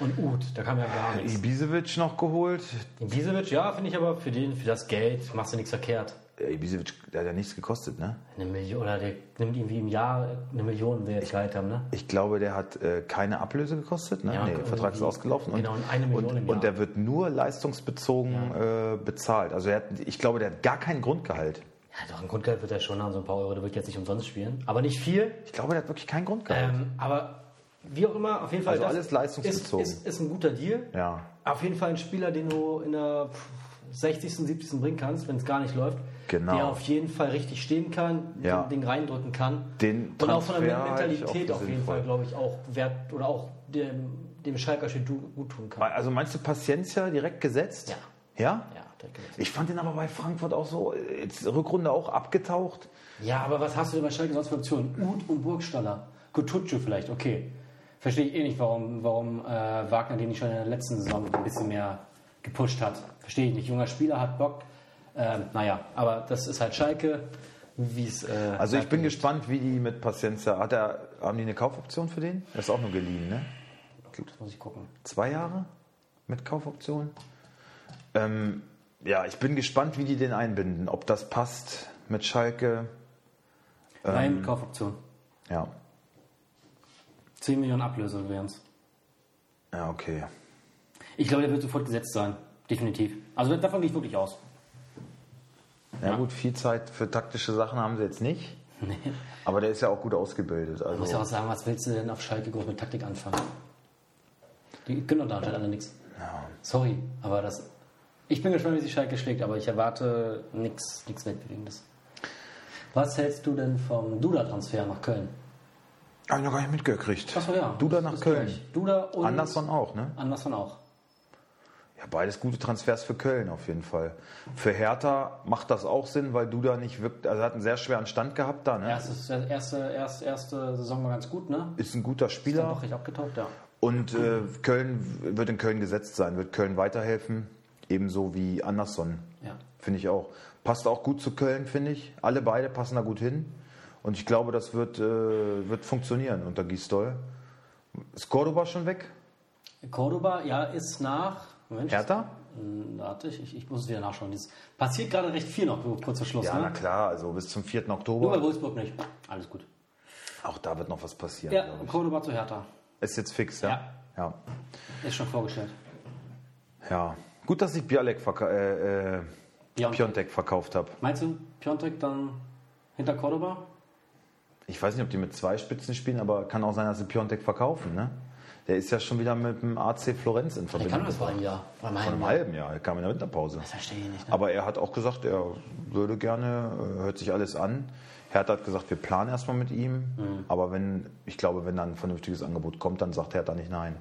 und Uth, da kam ja gar nichts. Ibisevic noch geholt. Ibisevic, ja, finde ich aber für den, für das Geld machst du nichts verkehrt. Ja, Ibisevic, der hat ja nichts gekostet, ne? Eine Million, oder der nimmt irgendwie im Jahr eine Million, wir jetzt Gehalt haben, ne? Ich glaube, der hat äh, keine Ablöse gekostet, ne? Ja, nee, der Vertrag ist ausgelaufen. genau, und eine Million und, im Jahr. und der wird nur leistungsbezogen äh, bezahlt. Also hat, ich glaube, der hat gar kein Grundgehalt. Ja, doch, ein Grundgeld wird er schon haben, so ein paar Euro, der wird jetzt nicht umsonst spielen. Aber nicht viel. Ich glaube, der hat wirklich kein Grundgehalt. Ähm, aber wie auch immer, auf jeden Fall. Also das alles leistungsbezogen. Ist, ist, ist ein guter Deal. Ja. Auf jeden Fall ein Spieler, den du in der 60., 70. bringen kannst, wenn es gar nicht läuft. Genau. Der auf jeden Fall richtig stehen kann, Ja. den Ding reindrücken kann. Den Und auch von der Mentalität auf jeden. Fall, glaube ich, auch wert oder auch dem, dem Schalker gut tun kann. Also meinst du Paciencia direkt gesetzt? Ja. Ja? Ja, direkt gesetzt. Ich fand den aber bei Frankfurt auch so, jetzt Rückrunde auch abgetaucht. Ja, aber was hast du denn bei Schalke sonst für Optionen? Uth und Burgstaller. Kutucu vielleicht, okay. Verstehe ich eh nicht, warum, warum äh, Wagner den nicht schon in der letzten Saison ein bisschen mehr gepusht hat. Verstehe ich nicht. Junger Spieler hat Bock. Ähm, naja, aber das ist halt Schalke, wie es. Äh, Also ich bin gespannt, wie die mit Paciencia, hat er, haben die eine Kaufoption für den? Das ist auch nur geliehen, ne? Das muss ich gucken. Zwei Jahre mit Kaufoption. Ähm, ja, ich bin gespannt, wie die den einbinden. Ob das passt mit Schalke. Nein, mit Kaufoption. Ja, 10 Millionen Ablöse wären es. ja, okay. Ich glaube, der wird sofort gesetzt sein. Definitiv. Also davon gehe ich wirklich aus. Ja, gut, viel Zeit für taktische Sachen haben sie jetzt nicht. Nee. Aber der ist ja auch gut ausgebildet. Ich muss ja Also, auch sagen, was willst du denn auf Schalke groß mit Taktik anfangen? Die können doch da anscheinend alle nichts. Sorry, aber das. Ich bin gespannt, wie sich Schalke schlägt, aber ich erwarte nichts nichts Weltbewegendes. Was hältst du denn vom Duda-Transfer nach Köln? hab ich noch gar nicht mitgekriegt. Achso, ja. Duda das nach Köln. gleich. Duda und. Anderson auch, ne? Anderson auch. Ja, beides gute Transfers für Köln auf jeden Fall. Für Hertha macht das auch Sinn, weil Duda nicht wirkt, also er hat einen sehr schweren Stand gehabt da, ne? Erste, erste, erste, erste Saison war ganz gut, ne? Ist ein guter Ist dann Spieler. doch richtig abgetaucht, ja. Und äh, Köln wird in Köln gesetzt sein, wird Köln weiterhelfen, ebenso wie Anderson. Ja. Finde ich auch. Passt auch gut zu Köln, finde ich. Alle beide passen da gut hin. Und ich glaube, das wird, äh, wird funktionieren unter Gisdol. Ist Cordoba schon weg? Cordoba, ja, ist nach. Moment, Hertha? Hm, Warte, ich, ich, muss es wieder nachschauen. Das passiert gerade recht viel noch, kurz vor Schluss. Ja, na ne? klar, also bis zum 4. Nur bei Oktober. Wolfsburg nicht. Alles gut. Auch da wird noch was passieren. Ja. Cordoba zu Hertha. Ist jetzt fix, ja? Ja. Ja. Ist schon vorgestellt. ja. Gut, dass ich Bialek verka äh, äh, Piontek. Piontek verkauft habe. Meinst du Piontek dann hinter Cordoba? Ich weiß nicht, ob die mit zwei Spitzen spielen, aber kann auch sein, dass sie Piontek verkaufen. Ne? Der ist ja schon wieder mit dem AC Florenz in Der Verbindung. kann das vor einem Jahr. Vor einem Vor halben einem Jahr. halben Jahr. Er kam in der Winterpause. Das verstehe ich nicht. Ne? Aber er hat auch gesagt, er würde gerne, äh, hört sich alles an. Hertha hat gesagt, wir planen erstmal mit ihm. Mhm. Aber wenn, ich glaube, wenn dann ein vernünftiges Angebot kommt, dann sagt Hertha nicht nein.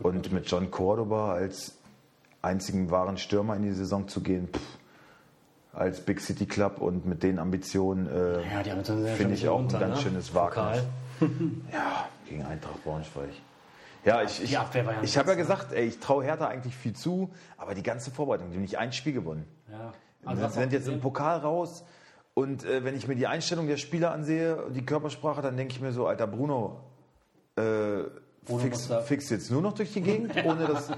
Und mit John Cordoba als einzigen wahren Stürmer in die Saison zu gehen, pff, als Big City Club und mit den Ambitionen, äh, ja, finde ich auch ein runter, ganz ne? schönes Wagnis. Ja, gegen Eintracht Braunschweig. Ja, ich, ich, ja ich habe ja gesagt, ey, ich traue Hertha eigentlich viel zu, aber die ganze Vorbereitung, die haben nicht ein Spiel gewonnen. Ja. Wir Also du sind jetzt im? Pokal raus und äh, wenn ich mir die Einstellung der Spieler ansehe die Körpersprache, dann denke ich mir so, alter Bruno, äh, Bruno fix, fix jetzt nur noch durch die Gegend, ohne das,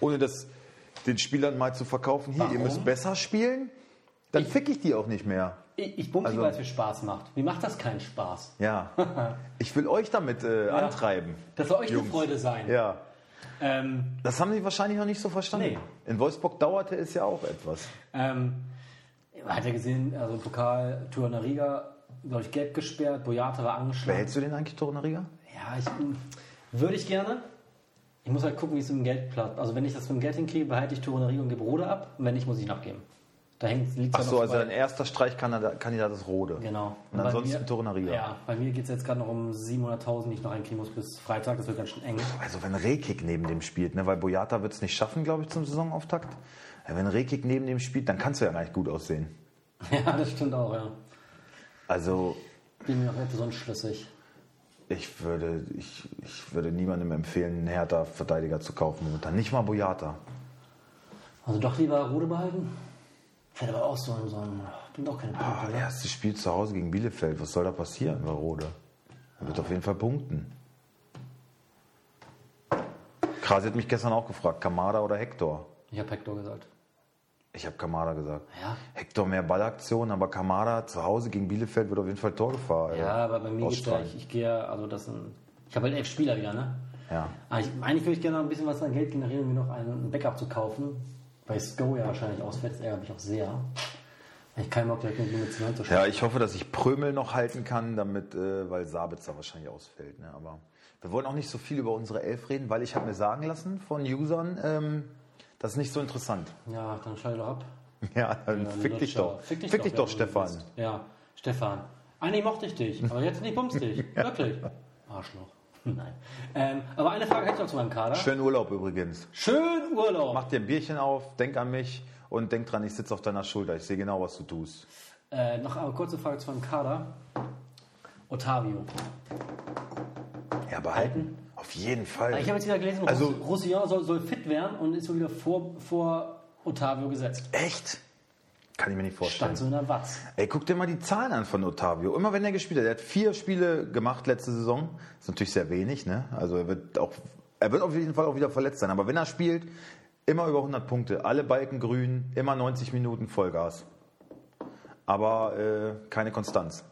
ohne das den Spielern mal zu verkaufen. Hier, ihr Warum? müsst besser spielen, dann fick ich die auch nicht mehr. Ich, ich bumse, Also- weil es mir Spaß macht. Mir macht das keinen Spaß. Ja, ich will euch damit äh, antreiben. Das soll euch Jungs. eine Freude sein. Ja, Ähm, das haben die wahrscheinlich noch nicht so verstanden. Nee. In Wolfsburg dauerte es ja auch etwas. ähm, hat er gesehen, also Pokal, Tuanariga, glaube ich, gelb gesperrt, Boyata war angeschlagen. Behältst du den eigentlich, Torunariga? Ja, ich, mh, würde ich gerne. Ich muss halt gucken, wie es mit dem Geld klappt. Also wenn ich das mit dem Geld hinkriege, behalte ich Tuanariga und gebe Rode ab. Und wenn nicht, muss ich ihn abgeben. Da hängt liegt Ach so, also bei- dein erster Streichkandidat Kandidat ist Rode. Genau. Und bei ansonsten Torunariga. Ja, bei mir geht es jetzt gerade noch um 700.000, die ich noch einkriegen muss bis Freitag. Das wird ganz schön eng. Also wenn Rekik neben dem spielt, ne, weil Boyata wird es nicht schaffen, glaube ich, zum Saisonauftakt. Ja, wenn Rekik neben dem spielt, dann kannst du ja gar nicht gut aussehen. Ja, das stimmt auch, ja. Also Bin mir noch nicht so unschlüssig. ich würde, ich, ich würde niemandem empfehlen, einen Hertha-Verteidiger zu kaufen momentan. Nicht mal Boyata. Also doch lieber Rode behalten? Fällt aber auch so ein, so ein bringt auch keine Punkte, Ah, erstes Spiel zu Hause gegen Bielefeld. Was soll da passieren bei Rode? Er wird auf jeden Fall punkten. Krasi hat mich gestern auch gefragt, Kamada oder Hector? Ich habe Hector gesagt. Ich habe Kamada gesagt. Ja. Hector mehr Ballaktion, aber Kamada zu Hause gegen Bielefeld wird auf jeden Fall Torgefahr. Ja, aber bei mir ja, ausstrahlen. ich, ich gehe also das sind, ich habe halt elf Spieler wieder, ne? Ja. Aber ich, eigentlich würde ich gerne noch ein bisschen was an Geld generieren, um mir noch einen Backup zu kaufen. Weil Sko ja wahrscheinlich ausfällt, das ärgert mich auch sehr. Ich keinen Bock direkt mit zu Ja, ich hoffe, dass ich Prömel noch halten kann, damit, äh, weil Sabitzer wahrscheinlich ausfällt. Ne? Aber wir wollen auch nicht so viel über unsere Elf reden, weil ich habe mir sagen lassen von Usern, ähm, das ist nicht so interessant. Ja, dann schalte doch ab. Ja, dann Ja, fick dich doch. Fick dich, Fick dich doch, wenn du Stefan. willst. Ja, Stefan. Eigentlich mochte ich dich, aber jetzt nicht bumst dich. Wirklich. Arschloch. Nein. Ähm, aber eine Frage hätte ich noch zu meinem Kader. Schönen Urlaub übrigens. Schön Urlaub. Mach dir ein Bierchen auf, denk an mich und denk dran, ich sitze auf deiner Schulter. Ich sehe genau, was du tust. Äh, noch eine kurze Frage zu meinem Kader. Otavio. Ja, behalten. Auf jeden Fall. Ich habe jetzt wieder gelesen, also, Roussillon soll, soll fit werden und ist wohl wieder vor, vor Otavio gesetzt. Echt? Kann ich mir nicht vorstellen. Stand so in der Watz. Ey, guck dir mal die Zahlen an von Otavio. Immer wenn er gespielt hat, er hat vier Spiele gemacht letzte Saison. ist natürlich sehr wenig, ne? Also er wird auch, er wird auf jeden Fall auch wieder verletzt sein. Aber wenn er spielt, immer über 100 Punkte, alle Balken grün, immer 90 Minuten Vollgas. Aber äh, keine Konstanz.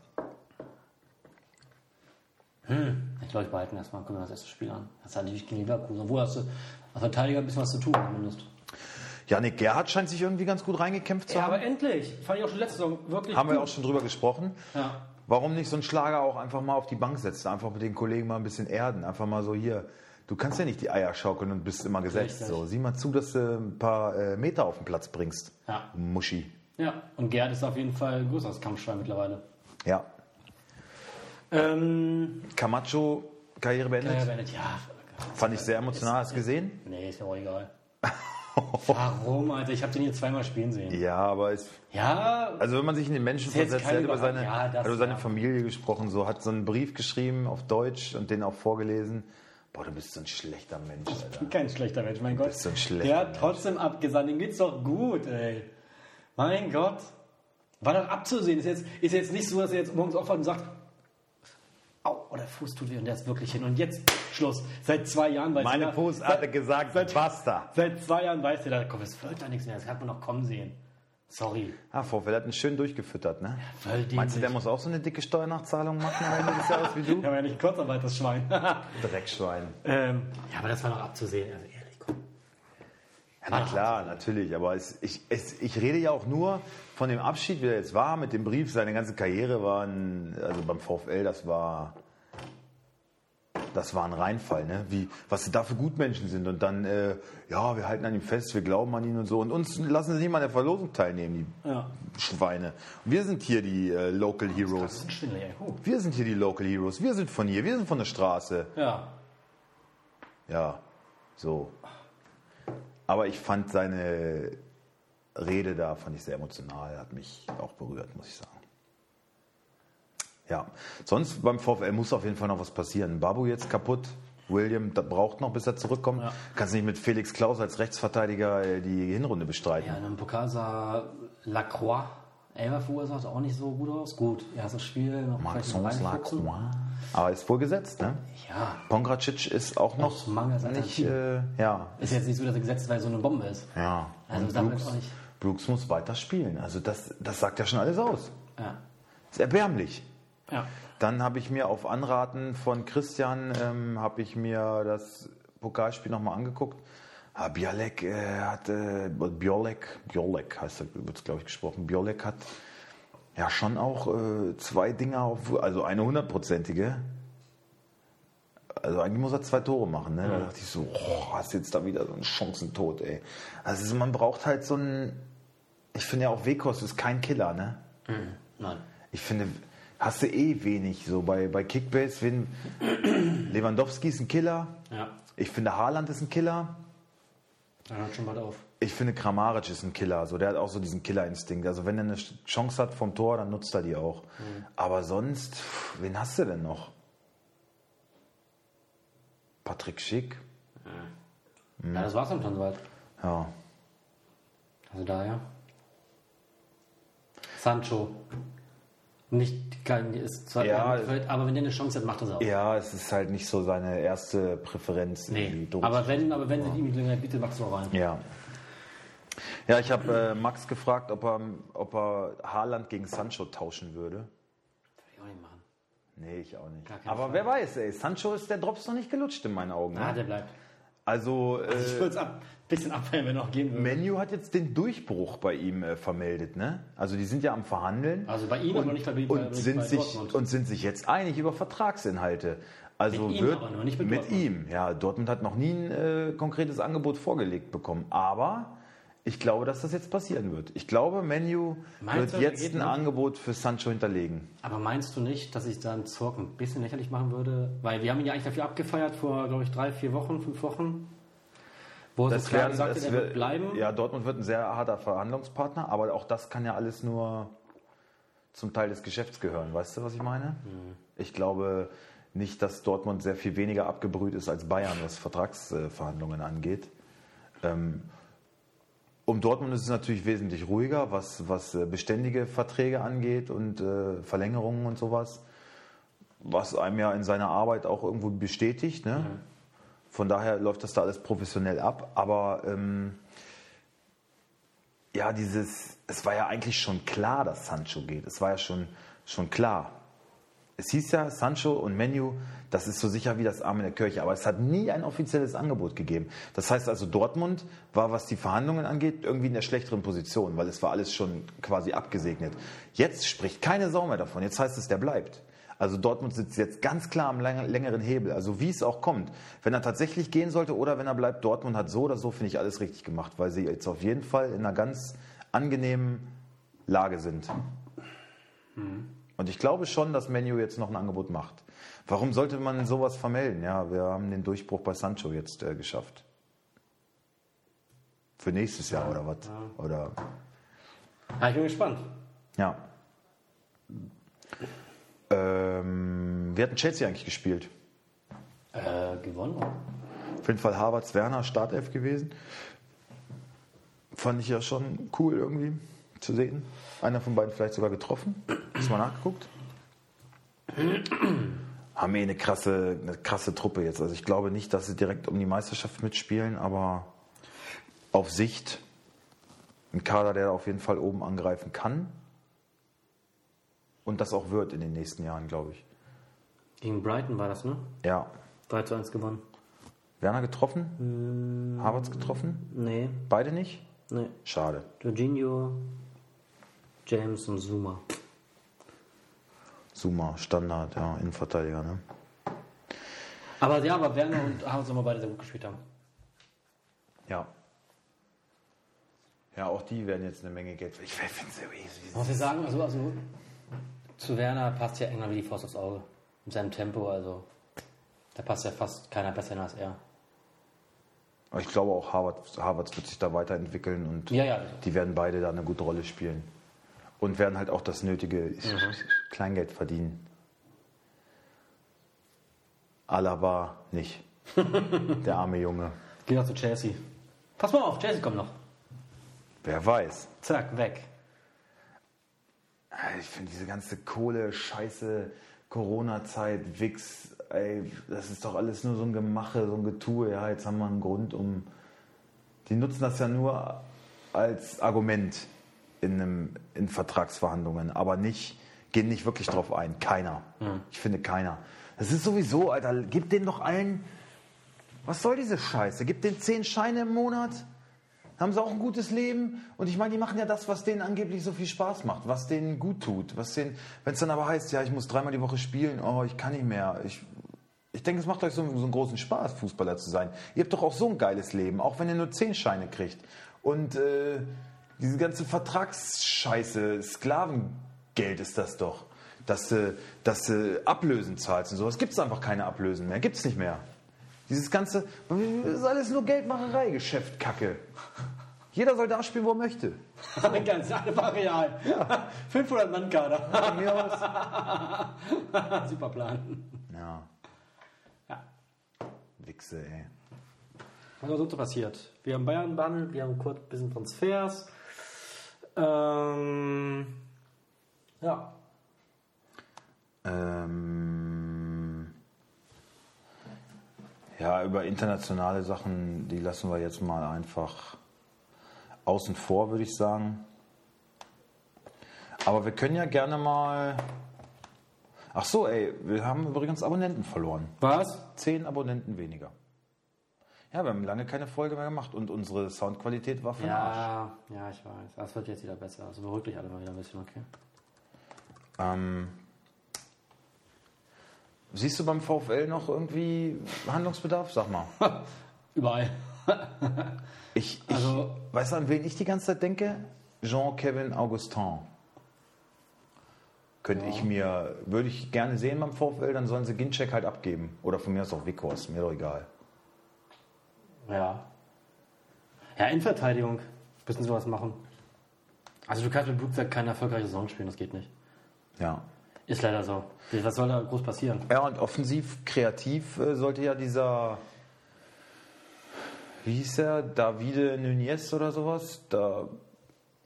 Ich glaube, ich behalten erstmal. Gucken wir das erste Spiel an. Das halt natürlich gegen Leverkusen. Obwohl hast du als Verteidiger ein bisschen was zu tun, zumindest. Yannick Gerhardt scheint sich irgendwie ganz gut reingekämpft zu Ja, haben. aber endlich. Fand ich auch schon letzte Saison wirklich Haben wir gut. auch schon drüber gesprochen. Ja. Warum nicht so einen Schlager auch einfach mal auf die Bank setzen? Einfach mit den Kollegen mal ein bisschen erden. Einfach mal so hier. Du kannst ja nicht die Eier schaukeln und bist immer gesetzt. Richtig. So, sieh mal zu, dass du ein paar äh, Meter auf den Platz bringst. Ja. Muschi. ja, und Gerd ist auf jeden Fall ein größeres Kampfschwein mittlerweile. Ja. Ähm, Camacho, Karriere beendet. ja, Bennett, ja. Fand ich sehr emotional. Hast du gesehen? Nee, ist mir auch egal. Warum, Alter? Ich habe den hier zweimal spielen sehen. Ja, aber es, Ja, also wenn man sich in den Menschen versetzt, er hat über seine, Ja, das- über seine ja. Familie gesprochen, so hat so einen Brief geschrieben auf Deutsch und den auch vorgelesen. Boah, du bist so ein schlechter Mensch, Alter. kein schlechter Mensch, mein Gott. bist so ein schlechter Der hat Mensch. trotzdem abgesandt, dem geht's doch gut, ey. Mein Gott. War doch abzusehen. Ist jetzt, ist jetzt nicht so, dass er jetzt morgens aufwacht und sagt, au, oh, der Fuß tut weh und der ist wirklich hin. Und jetzt Schluss. Seit zwei Jahren weiß Meine Fuß hatte gesagt, seit- basta. Seit zwei Jahren weiß er, komm, es wird da nichts mehr. Das hat man noch kommen sehen. Sorry. Ah, Vorfeld hat ihn schön durchgefüttert, ne? Voll Meinst du, der muss auch so eine dicke Steuernachzahlung machen am Ende des Jahres wie du? Ja, aber ja nicht Kurzarbeit, das Schwein. Dreckschwein. ähm, ja, aber das war noch abzusehen. Also. Ja, na klar, natürlich. Aber es, ich, es, ich rede ja auch nur von dem Abschied, wie er jetzt war, mit dem Brief. Seine ganze Karriere war ein, also beim VfL, das war, das war ein Reinfall, ne? Wie, was da für Gutmenschen sind. Und dann, äh, ja, wir halten an ihm fest, wir glauben an ihn und so. Und uns lassen sie nicht mal an der Verlosung teilnehmen, die Ja. Schweine. Und wir sind hier die äh, Local Heroes. Ey. Huh. Wir sind hier die Local Heroes. Wir sind von hier. Wir sind von der Straße. Ja. Ja, so. Aber ich fand seine Rede da, fand ich sehr emotional, hat mich auch berührt, muss ich sagen. Ja, sonst beim VfL muss auf jeden Fall noch was passieren. Babu jetzt kaputt, William da braucht noch, bis er zurückkommt. Ja. Kannst nicht mit Felix Klaus als Rechtsverteidiger äh, die Hinrunde bestreiten. Ja, in einem Pokal sah Lacroix Elfer verursacht auch nicht so gut aus. Gut, erstes Spiel noch Maxence. Lacroix. Aber ist wohl gesetzt, ne? Ja, Pongracic ist auch noch mangels nicht, äh, ja, ist jetzt nicht so, dass er gesetzt, weil er so eine Bombe ist. ja. Also Und Brooks, auch nicht- Brooks muss weiter spielen. Also das, das sagt ja schon alles aus. Ja. ist erbärmlich. Ja. Dann habe ich mir auf Anraten von Christian ähm, habe ich mir das Pokalspiel nochmal angeguckt. Bialek äh, hat äh, Biolek, Biolek heißt er, wird es glaube ich gesprochen. Biolek hat ja schon auch äh, zwei Dinger auf, also eine hundertprozentige. Also eigentlich muss er zwei Tore machen. Ne? Da dachte ich so, oh, hast jetzt da wieder so einen Chancentod, ey. Also man braucht halt so einen. Ich finde ja auch Wekos ist kein Killer, ne? Nein. Ich finde, hast du eh wenig. So bei, bei Kickbase, wenn Lewandowski ist ein Killer. Ja. Ich finde, Haaland ist ein Killer. Dann hört schon bald auf. Ich finde, Kramaric ist ein Killer. So, der hat auch so diesen Killerinstinkt. Also wenn er eine Chance hat vom Tor, dann nutzt er die auch. Aber sonst, pff, wen hast du denn noch? Patrick Schick. Ja, das war's dann schon soweit. Ja. Also daher. Sancho. Nicht kein ist zwar Ja. aber wenn der eine Chance hat, macht er es auch. Ja, es ist halt nicht so seine erste Präferenz. Nee. Aber wenn, aber wenn sie ihm die Gelegenheit bietet, machst du auch rein. Ja. Ja, ich habe äh, Max gefragt, ob er, ob er Haaland gegen Sancho tauschen würde. Würde ich auch nicht machen. Nee, ich auch nicht. Aber Fall. wer weiß, ey. Sancho ist der Drops noch nicht gelutscht in meinen Augen. Ah, Ne? der bleibt. Also, Ich äh, würde es ein bisschen abfallen, wenn noch gehen würde. Menu hat jetzt den Durchbruch bei ihm äh, vermeldet. Ne? Also, die sind ja am Verhandeln. Also bei ihm, aber nicht bei, und, bei, sind bei sich, Dortmund. und sind sich jetzt einig über Vertragsinhalte. Also Mit ihm wird nicht mit Dortmund. ihm. Ja, Dortmund hat noch nie ein äh, konkretes Angebot vorgelegt bekommen. Aber ich glaube, dass das jetzt passieren wird. Ich glaube, Menu Meinst wird jetzt ein nicht? Angebot für Sancho hinterlegen. Aber meinst du nicht, dass ich dann Zorg ein bisschen lächerlich machen würde? Weil wir haben ihn ja eigentlich dafür abgefeiert vor, glaube ich, drei, vier Wochen, fünf Wochen. Wo er so klar werden- gesagt hat, er wird- bleiben. Ja, Dortmund wird ein sehr harter Verhandlungspartner, aber auch das kann ja alles nur zum Teil des Geschäfts gehören. Weißt du, was ich meine? Mhm. Ich glaube nicht, dass Dortmund sehr viel weniger abgebrüht ist als Bayern, was Vertragsverhandlungen angeht. Ähm, um Dortmund ist es natürlich wesentlich ruhiger, was, was äh, beständige Verträge angeht und äh, Verlängerungen und sowas, was einem ja in seiner Arbeit auch irgendwo bestätigt. Ne? Von daher läuft das da alles professionell ab. Aber ähm, ja, dieses, es war ja eigentlich schon klar, dass Sancho geht. Es war ja schon, schon klar. es hieß ja Sancho und Menu, das ist so sicher wie das Arm in der Kirche, aber es hat nie ein offizielles Angebot gegeben. Das heißt also, Dortmund war, was die Verhandlungen angeht, irgendwie in der schlechteren Position, weil es war alles schon quasi abgesegnet. Jetzt spricht keine Sau mehr davon. Jetzt heißt es, der bleibt. Also Dortmund sitzt jetzt ganz klar am längeren Hebel. Also wie es auch kommt. Wenn er tatsächlich gehen sollte oder wenn er bleibt, Dortmund hat so oder so, finde ich, alles richtig gemacht, weil sie jetzt auf jeden Fall in einer ganz angenehmen Lage sind. Mhm. Und ich glaube schon, dass Menu jetzt noch ein Angebot macht. Warum sollte man sowas vermelden? Ja, wir haben den Durchbruch bei Sancho jetzt äh, geschafft. Für nächstes Jahr oder was? Ja. Oder ja, ich bin gespannt. Ja. Ähm, wie hat denn Chelsea eigentlich gespielt? Äh, gewonnen. Auf jeden Fall Harvards Werner Startelf gewesen. Fand ich ja schon cool irgendwie zu sehen. Einer von beiden vielleicht sogar getroffen. Hast du mal nachgeguckt? Haben eh eine krasse, eine krasse Truppe jetzt. Also ich glaube nicht, dass sie direkt um die Meisterschaft mitspielen, aber auf Sicht ein Kader, der auf jeden Fall oben angreifen kann. Und das auch wird in den nächsten Jahren, glaube ich. Gegen Brighton war das, ne? Ja. 3 zu 1 gewonnen. Werner getroffen? Hm, Havertz getroffen? Nee. Beide nicht? Nee. Schade. Jorginho, James und Zuma. Zuma, Standard, ja, Innenverteidiger, ne? Aber ja, aber Werner und Havertz haben beide sehr gut gespielt haben. Ja. Ja, auch die werden jetzt eine Menge Geld. Ich finde es so easy. Was wir sagen, also, also zu Werner passt ja England wie die Faust aufs Auge. Mit seinem Tempo, also da passt ja fast keiner besser hin als er. Ich glaube auch, Harvard, Harvard wird sich da weiterentwickeln und ja, ja. die werden beide da eine gute Rolle spielen. Und werden halt auch das nötige mhm. Kleingeld verdienen. Alaba nicht. Der arme Junge. Geh doch zu Chelsea. Pass mal auf, Chelsea kommt noch. Wer weiß. Zack, weg. Ich finde diese ganze Kohle, Scheiße, Corona-Zeit, Wix, ey, das ist doch alles nur so ein Gemache, so ein Getue. Ja, jetzt haben wir einen Grund, um. Die nutzen das ja nur als Argument in, einem, in Vertragsverhandlungen, aber nicht, gehen nicht wirklich drauf ein. Keiner. Mhm. Ich finde keiner. Das ist sowieso, Alter, gib denen doch allen. Was soll diese Scheiße? Gib denen zehn Scheine im Monat haben sie auch ein gutes Leben. Und ich meine, die machen ja das, was denen angeblich so viel Spaß macht, was denen gut tut. wenn es dann aber heißt, ja, ich muss dreimal die Woche spielen, oh, ich kann nicht mehr. Ich, ich denke, es macht euch so, so einen großen Spaß, Fußballer zu sein. Ihr habt doch auch so ein geiles Leben, auch wenn ihr nur zehn Scheine kriegt. Und äh, diese ganze Vertragsscheiße, Sklavengeld ist das doch. Dass du, dass du Ablösen zahlst und sowas. Gibt es einfach keine Ablösen mehr. Gibt es nicht mehr. Dieses ganze, das ist alles nur Geldmacherei, Geschäft, Kacke. Jeder soll da spielen, wo er möchte. Ganz einfach real. Ja. 500 Mann Kader. Mir aus. Super Plan. Ja. ja. Wichse, ey. Was ist sonst so passiert? Wir haben Bayern behandelt, wir haben kurz ein bisschen Transfers. Ähm, ja. Ähm, ja, über internationale Sachen, die lassen wir jetzt mal einfach außen vor, würde ich sagen. Aber wir können ja gerne mal. Ach so, ey, wir haben übrigens Abonnenten verloren. Was? Zehn Abonnenten weniger. Ja, wir haben lange keine Folge mehr gemacht und unsere Soundqualität war für ja, Arsch. Ja, ich weiß. Das wird jetzt wieder besser. Also beruhigt dich alle mal wieder ein bisschen, okay? Ähm, siehst du beim VfL noch irgendwie Handlungsbedarf? Sag mal. Überall. Ich, ich also, weißt du, an wen ich die ganze Zeit denke? Jean-Kevin Augustin. Könnte ja. ich mir, würde ich gerne sehen beim VfL, dann sollen sie Ginczek halt abgeben. Oder von mir aus auch Vikors, mir doch egal. Ja. Ja, Innenverteidigung müssen sie was machen. Also du kannst mit Blutwerk keine erfolgreiche Saison spielen, das geht nicht. Ja. Ist leider so. Was soll da groß passieren? Ja, und offensiv, kreativ äh, sollte ja dieser wie hieß er, Davide Nunez oder sowas. Da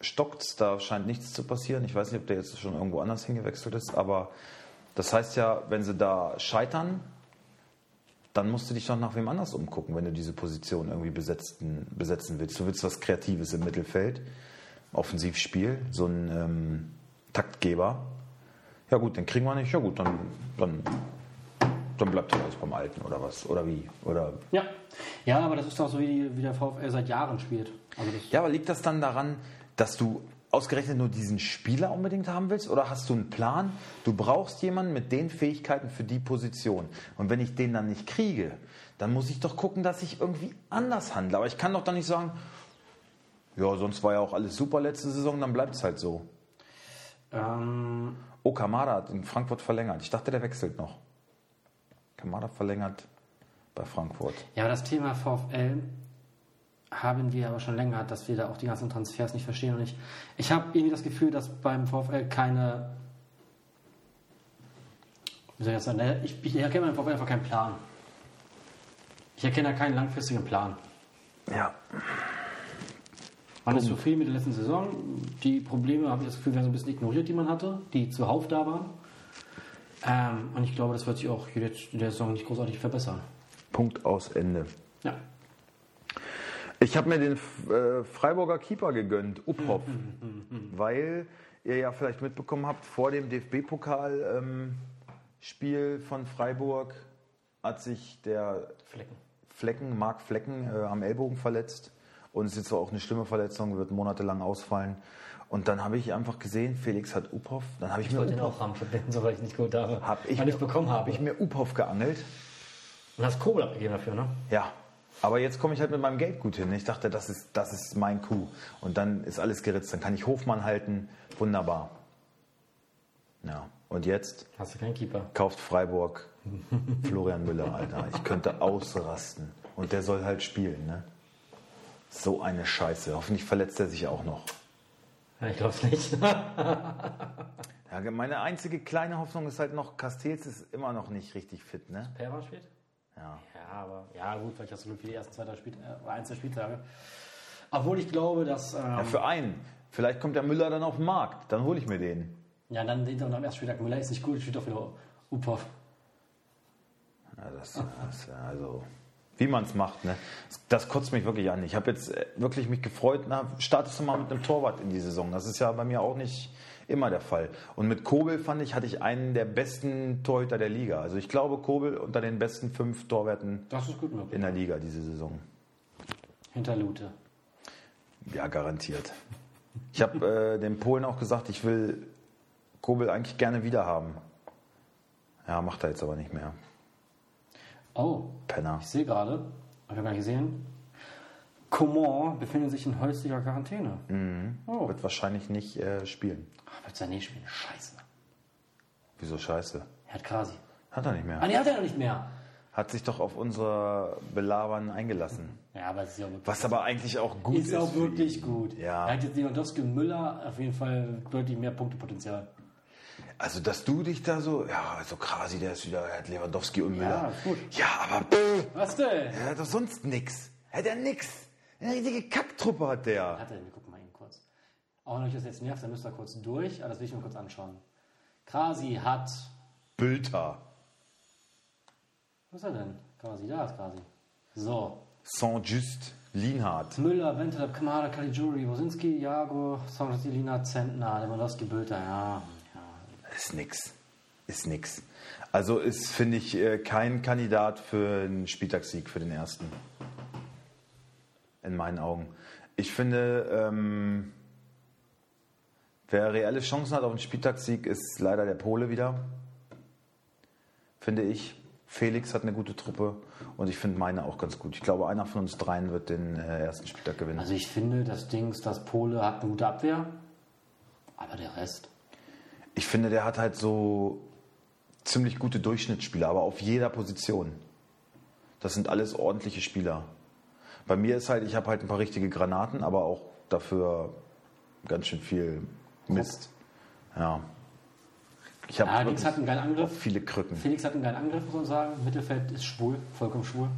stockt's, da scheint nichts zu passieren. Ich weiß nicht, ob der jetzt schon irgendwo anders hingewechselt ist, aber das heißt ja, wenn sie da scheitern, dann musst du dich doch nach wem anders umgucken, wenn du diese Position irgendwie besetzen, besetzen willst. Du willst was Kreatives im Mittelfeld, Offensivspiel, so ein ähm, Taktgeber. Ja gut, den kriegen wir nicht. Ja gut, dann, dann, dann bleibt halt alles beim Alten oder was? Oder wie? Oder Ja. Ja, aber das ist doch so, wie, die, wie der VfL seit Jahren spielt. Also Ja, aber liegt das dann daran, dass du ausgerechnet nur diesen Spieler unbedingt haben willst? Oder hast du einen Plan? Du brauchst jemanden mit den Fähigkeiten für die Position. Und wenn ich den dann nicht kriege, dann muss ich doch gucken, dass ich irgendwie anders handle. Aber ich kann doch dann nicht sagen, ja, sonst war ja auch alles super letzte Saison, dann bleibt es halt so. ähm, Oh, Kamada hat in Frankfurt verlängert. Ich dachte, der wechselt noch. Kamada verlängert bei Frankfurt. ja, aber das Thema VfL haben wir aber schon länger, dass wir da auch die ganzen Transfers nicht verstehen. Und ich, ich habe irgendwie das Gefühl, dass beim VfL keine. Wie soll ich das sagen? Ne, Ich, ich erkenne beim VfL einfach keinen Plan. Ich erkenne da keinen langfristigen Plan. Ja. Man ist zufrieden mit der letzten Saison. Die Probleme, habe ich das Gefühl, werden so ein bisschen ignoriert, die man hatte, die zuhauf da waren. Ähm, und ich glaube, das wird sich auch in der Saison nicht großartig verbessern. Punkt aus Ende. Ja. Ich habe mir den äh, Freiburger Keeper gegönnt, Uphoff, weil ihr ja vielleicht mitbekommen habt, vor dem DFB-Pokal-Spiel von Freiburg hat sich der Flecken. Flecken, Marc Flecken, äh, am Ellbogen verletzt und es ist zwar auch eine schlimme Verletzung, wird monatelang ausfallen. Und dann habe ich einfach gesehen, Felix hat Uphoff, dann habe ich, Ich mir wollte den Uphoff, auch haben verbinden, so weil ich nicht gut habe. hab ich, weil ich bekommen habe. hab ich mir Uphoff geangelt. Und hast Kobel abgegeben dafür, ne? Ja, aber jetzt komme ich halt mit meinem Geld gut hin. Ich dachte, das ist, das ist mein Coup. Und dann ist alles geritzt. Dann kann ich Hofmann halten. Wunderbar. Ja, und jetzt Hast du keinen Keeper. kauft Freiburg Florian Müller, Alter. Ich könnte ausrasten. Und der soll halt spielen, ne? So eine Scheiße. Hoffentlich verletzt er sich auch noch. Ja, ich glaube es nicht. Ja, meine einzige kleine Hoffnung ist halt noch, Castells ist immer noch nicht richtig fit, ne? Perwan spielt? Ja. Ja, aber ja gut, vielleicht hast du Glück für die ersten zwei, Spiel, äh, ein, zwei Spieltage. Obwohl ich glaube, dass. Ähm, ja. Für einen. Vielleicht kommt der Müller dann auf den Markt. Dann hole ich mir den. ja, dann hinter und am ersten Spieltag Müller ist nicht gut, spielt doch wieder Upov. Ja, das, das also wie man es macht, ne? Das kotzt mich wirklich an. Ich habe jetzt äh, wirklich mich gefreut, na, startest du mal mit einem Torwart in die Saison. Das ist ja bei mir auch nicht immer der Fall. Und mit Kobel fand ich, hatte ich einen der besten Torhüter der Liga. Also ich glaube, Kobel unter den besten fünf Torwerten in der Liga diese Saison. Hinter Lute. Ja, garantiert. Ich habe äh, dem Polen auch gesagt, ich will Kobel eigentlich gerne wieder haben. Ja, macht er jetzt aber nicht mehr. Oh, Penner. ich sehe gerade, habe ich gar nicht gesehen. Coman befindet sich in häuslicher Quarantäne. Oh, Wird wahrscheinlich nicht äh, spielen. Ach, wird Sané spielen? Scheiße. Wieso scheiße? Er hat Krasi. Hat er nicht mehr. Ah, nee, hat er noch nicht mehr. Hat sich doch auf unser Belabern eingelassen. Ja, aber es ist ja wirklich, Was aber eigentlich auch gut ist. ist auch wirklich gut. Ja. Er hat jetzt Lewandowski und Müller auf jeden Fall deutlich mehr Punktepotenzial. Also, dass du dich da so, ja, so quasi, der ist wieder, er hat Lewandowski und Müller. ist gut. Ja, aber pff, Was denn? er hat doch sonst nix. Er hat ja nix. Eine riesige Kacktruppe hat der. Hat er, wir gucken mal eben kurz. Auch wenn euch das jetzt nervt, dann müsst ihr kurz durch, aber das will ich mir kurz anschauen. Krasi hat. Bülter. Was ist er denn? Krasi, da ist Krasi. So. Saint-Just. Lienhardt. Müller, Wentelab, Kamada, Caligiuri, Wosinski, Jago, Santilina, Zentner, Lewandowski, Bülter, ja. Ist nix. Ist nix. Also ist, finde ich, äh, kein Kandidat für einen Spieltagssieg für den ersten. In meinen Augen. Ich finde, ähm, wer reelle Chancen hat auf einen Spieltagssieg, ist leider der Pole wieder. Finde ich. Felix hat eine gute Truppe und ich finde meine auch ganz gut. Ich glaube, einer von uns dreien wird den äh, ersten Spieltag gewinnen. Also ich finde, das Dings, das Pole hat eine gute Abwehr, aber der Rest. Ich finde, der hat halt so ziemlich gute Durchschnittsspieler, aber auf jeder Position. Das sind alles ordentliche Spieler. Bei mir ist halt, ich habe halt ein paar richtige Granaten, aber auch dafür ganz schön viel Mist. Ja. Ich habe Dings hat einen geilen Angriff. viele Krücken. Felix hat einen geilen Angriff, muss man sagen. Mittelfeld ist schwul, vollkommen schwul.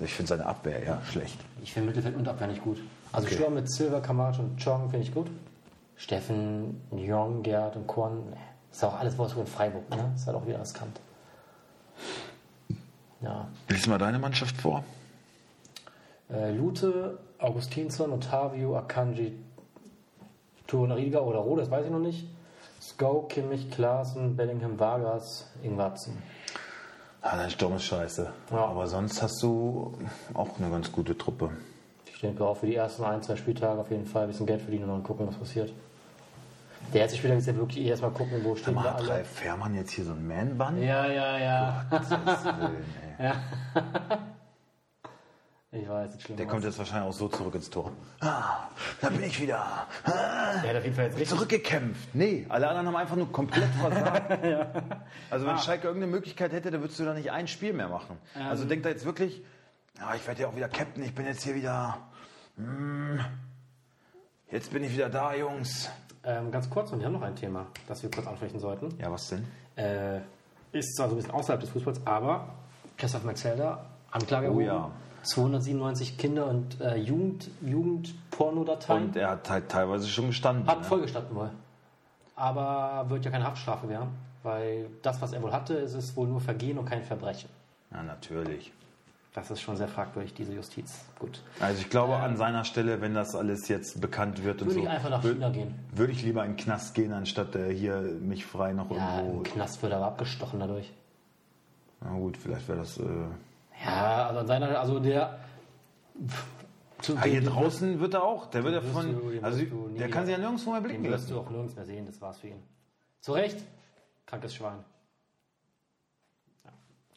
Ich finde seine Abwehr ja schlecht. Ich finde Mittelfeld und Abwehr nicht gut. Also Okay. Sturm mit Silver, Kamacho und Chong finde ich gut. Steffen, Jong, Gerd und Korn. nee. Ist auch alles Wolfsburg in Freiburg, ne? Ist halt auch wieder riskant. Ja. Lies mal deine Mannschaft vor. Äh, Lute, Augustinsson, Ottavio, Akanji, Torunariga oder Roh, das weiß ich noch nicht. Sko, Kimmich, Klaassen, Bellingham, Vargas, Ingwarzen. Ah, dein Sturm ist scheiße. Ja. Aber sonst hast du auch eine ganz gute Truppe. Ich denke auch für die ersten ein, zwei Spieltage auf jeden Fall ein bisschen Geld verdienen und dann gucken, was passiert. Der erste Spieler ist ja wirklich erstmal gucken, wo stehen wir hat alle. Ralf Fährmann jetzt hier so ein Man-Bun? Ja, ja, ja. Gottes Willen, ey. Ich weiß, jetzt schlimm. Der kommt jetzt wahrscheinlich auch so zurück ins Tor. Ah, da bin ich wieder. Ah, Der hat auf jeden Fall jetzt richtig. zurückgekämpft. Nee, alle anderen haben einfach nur komplett versagt. Also Ah. wenn Schalke irgendeine Möglichkeit hätte, dann würdest du da nicht ein Spiel mehr machen. Ähm. Also denk da jetzt wirklich, ah, ich werde ja auch wieder Captain, ich bin jetzt hier wieder... hm, jetzt bin ich wieder da, Jungs. Ähm, ganz kurz, und wir haben noch ein Thema, das wir kurz ansprechen sollten. Ja, was denn? Äh, ist zwar so ein bisschen außerhalb des Fußballs, aber Christoph Metzelder, Anklage Oh ja. 297 Kinder- und äh, Jugend, Jugendpornodateien. Und er hat halt teilweise schon gestanden. Hat ne? vollgestanden wohl. Aber wird ja keine Haftstrafe werden, weil das, was er wohl hatte, ist es wohl nur Vergehen und kein Verbrechen. Ja, natürlich. Das ist schon sehr fragwürdig, diese Justiz. Gut. Also ich glaube, an seiner Stelle, wenn das alles jetzt bekannt wird und Würde so, ich einfach nach China gehen. würde ich lieber in den Knast gehen, anstatt äh, hier mich frei noch Ja, irgendwo. im Knast wird er aber abgestochen dadurch. Na gut, vielleicht wäre das. Äh, Ja, also an seiner, also der. Zu, ah, hier draußen wird er auch. Der wird ja von. du- Also der kann sich ja nirgendwo mehr blicken Den wirst du lassen. auch nirgends mehr sehen, das war's für ihn. Zu Recht, krankes Schwein. Ja,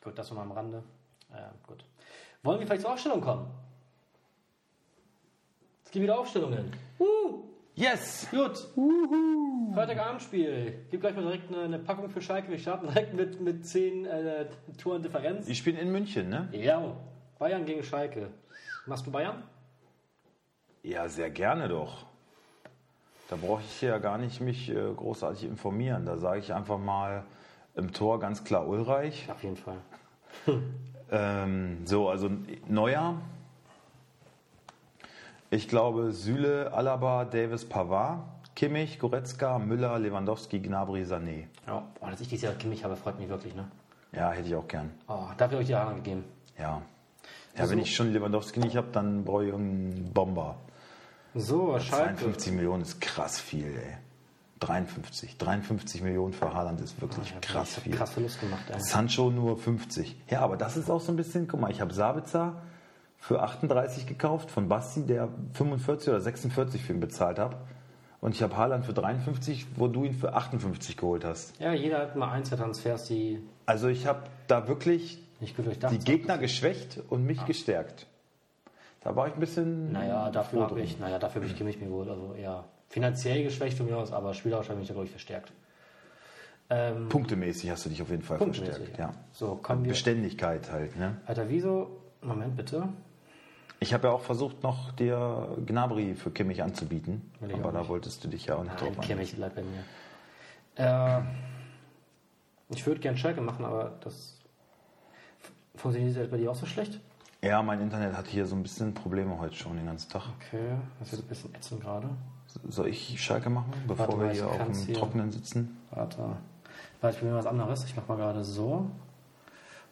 gut, das nochmal am Rande. Ja, gut. Wollen wir vielleicht zur Aufstellung kommen? Es gibt wieder Aufstellungen. Uh, Yes! gut. Freitagabendspiel. Gib gleich mal direkt eine, eine Packung für Schalke. Wir starten direkt mit, mit 10 äh, Toren Differenz. Die spielen in München, ne? Ja, Bayern gegen Schalke. Machst du Bayern? Ja, sehr gerne doch. Da brauche ich ja gar nicht mich äh, großartig informieren. Da sage ich einfach mal im Tor ganz klar Ulreich. Auf jeden Fall. Ähm, so, also Neuer. Ich glaube Süle, Alaba, Davis, Pavard, Kimmich, Goretzka, Müller, Lewandowski, Gnabry, Sané. Ja, oh, dass ich dieses Jahr Kimmich habe, freut mich wirklich, ne? Ja, hätte ich auch gern. Oh, dafür habe ich die Haare gegeben. Ja. Ja, Also- wenn ich schon Lewandowski nicht habe, dann brauche ich irgendeinen Bomber. So, Schalke. 52 Millionen ist krass viel, ey. 53. 53 Millionen für Haaland ist wirklich Ja, krass hab viel. Krass Verlust gemacht, ey. Sancho nur 50. Ja, aber das ist auch so ein bisschen, guck mal, ich habe Sabitzer für 38 gekauft von Basti, der 45 oder 46 für ihn bezahlt hat. Und ich habe Haaland für 53, wo du ihn für 58 geholt hast. Ja, jeder hat mal Einzeltransfers, die Also ich habe da wirklich die. Gegner geschwächt und mich gestärkt. Da war ich ein bisschen. Naja, dafür habe ich, naja, dafür habe ich Kimmich mir geholt. Also eher finanziell geschwächt von mir aus, aber spielerisch habe ich mich da, glaube ich, verstärkt. Ähm, Punktemäßig hast du dich auf jeden Fall verstärkt. ja. So, kommen wir. Beständigkeit halt. Ne? Alter, wieso? Moment bitte. Ich habe ja auch versucht, noch dir Gnabry für Kimmich anzubieten. Aber da wolltest du dich ja auch nicht Nein, drauf Kimmich bleibt bei mir. Äh, ich würde gern Schalke machen, aber das funktioniert das bei dir auch so schlecht? Ja, mein Internet hat hier so ein bisschen Probleme heute schon den ganzen Tag. Okay, das ist ein bisschen ätzend gerade. Soll ich Schalke machen, bevor Warte wir hier auf dem Trockenen sitzen? Warte. Warte, ich probiere was anderes. Ich mache mal gerade so.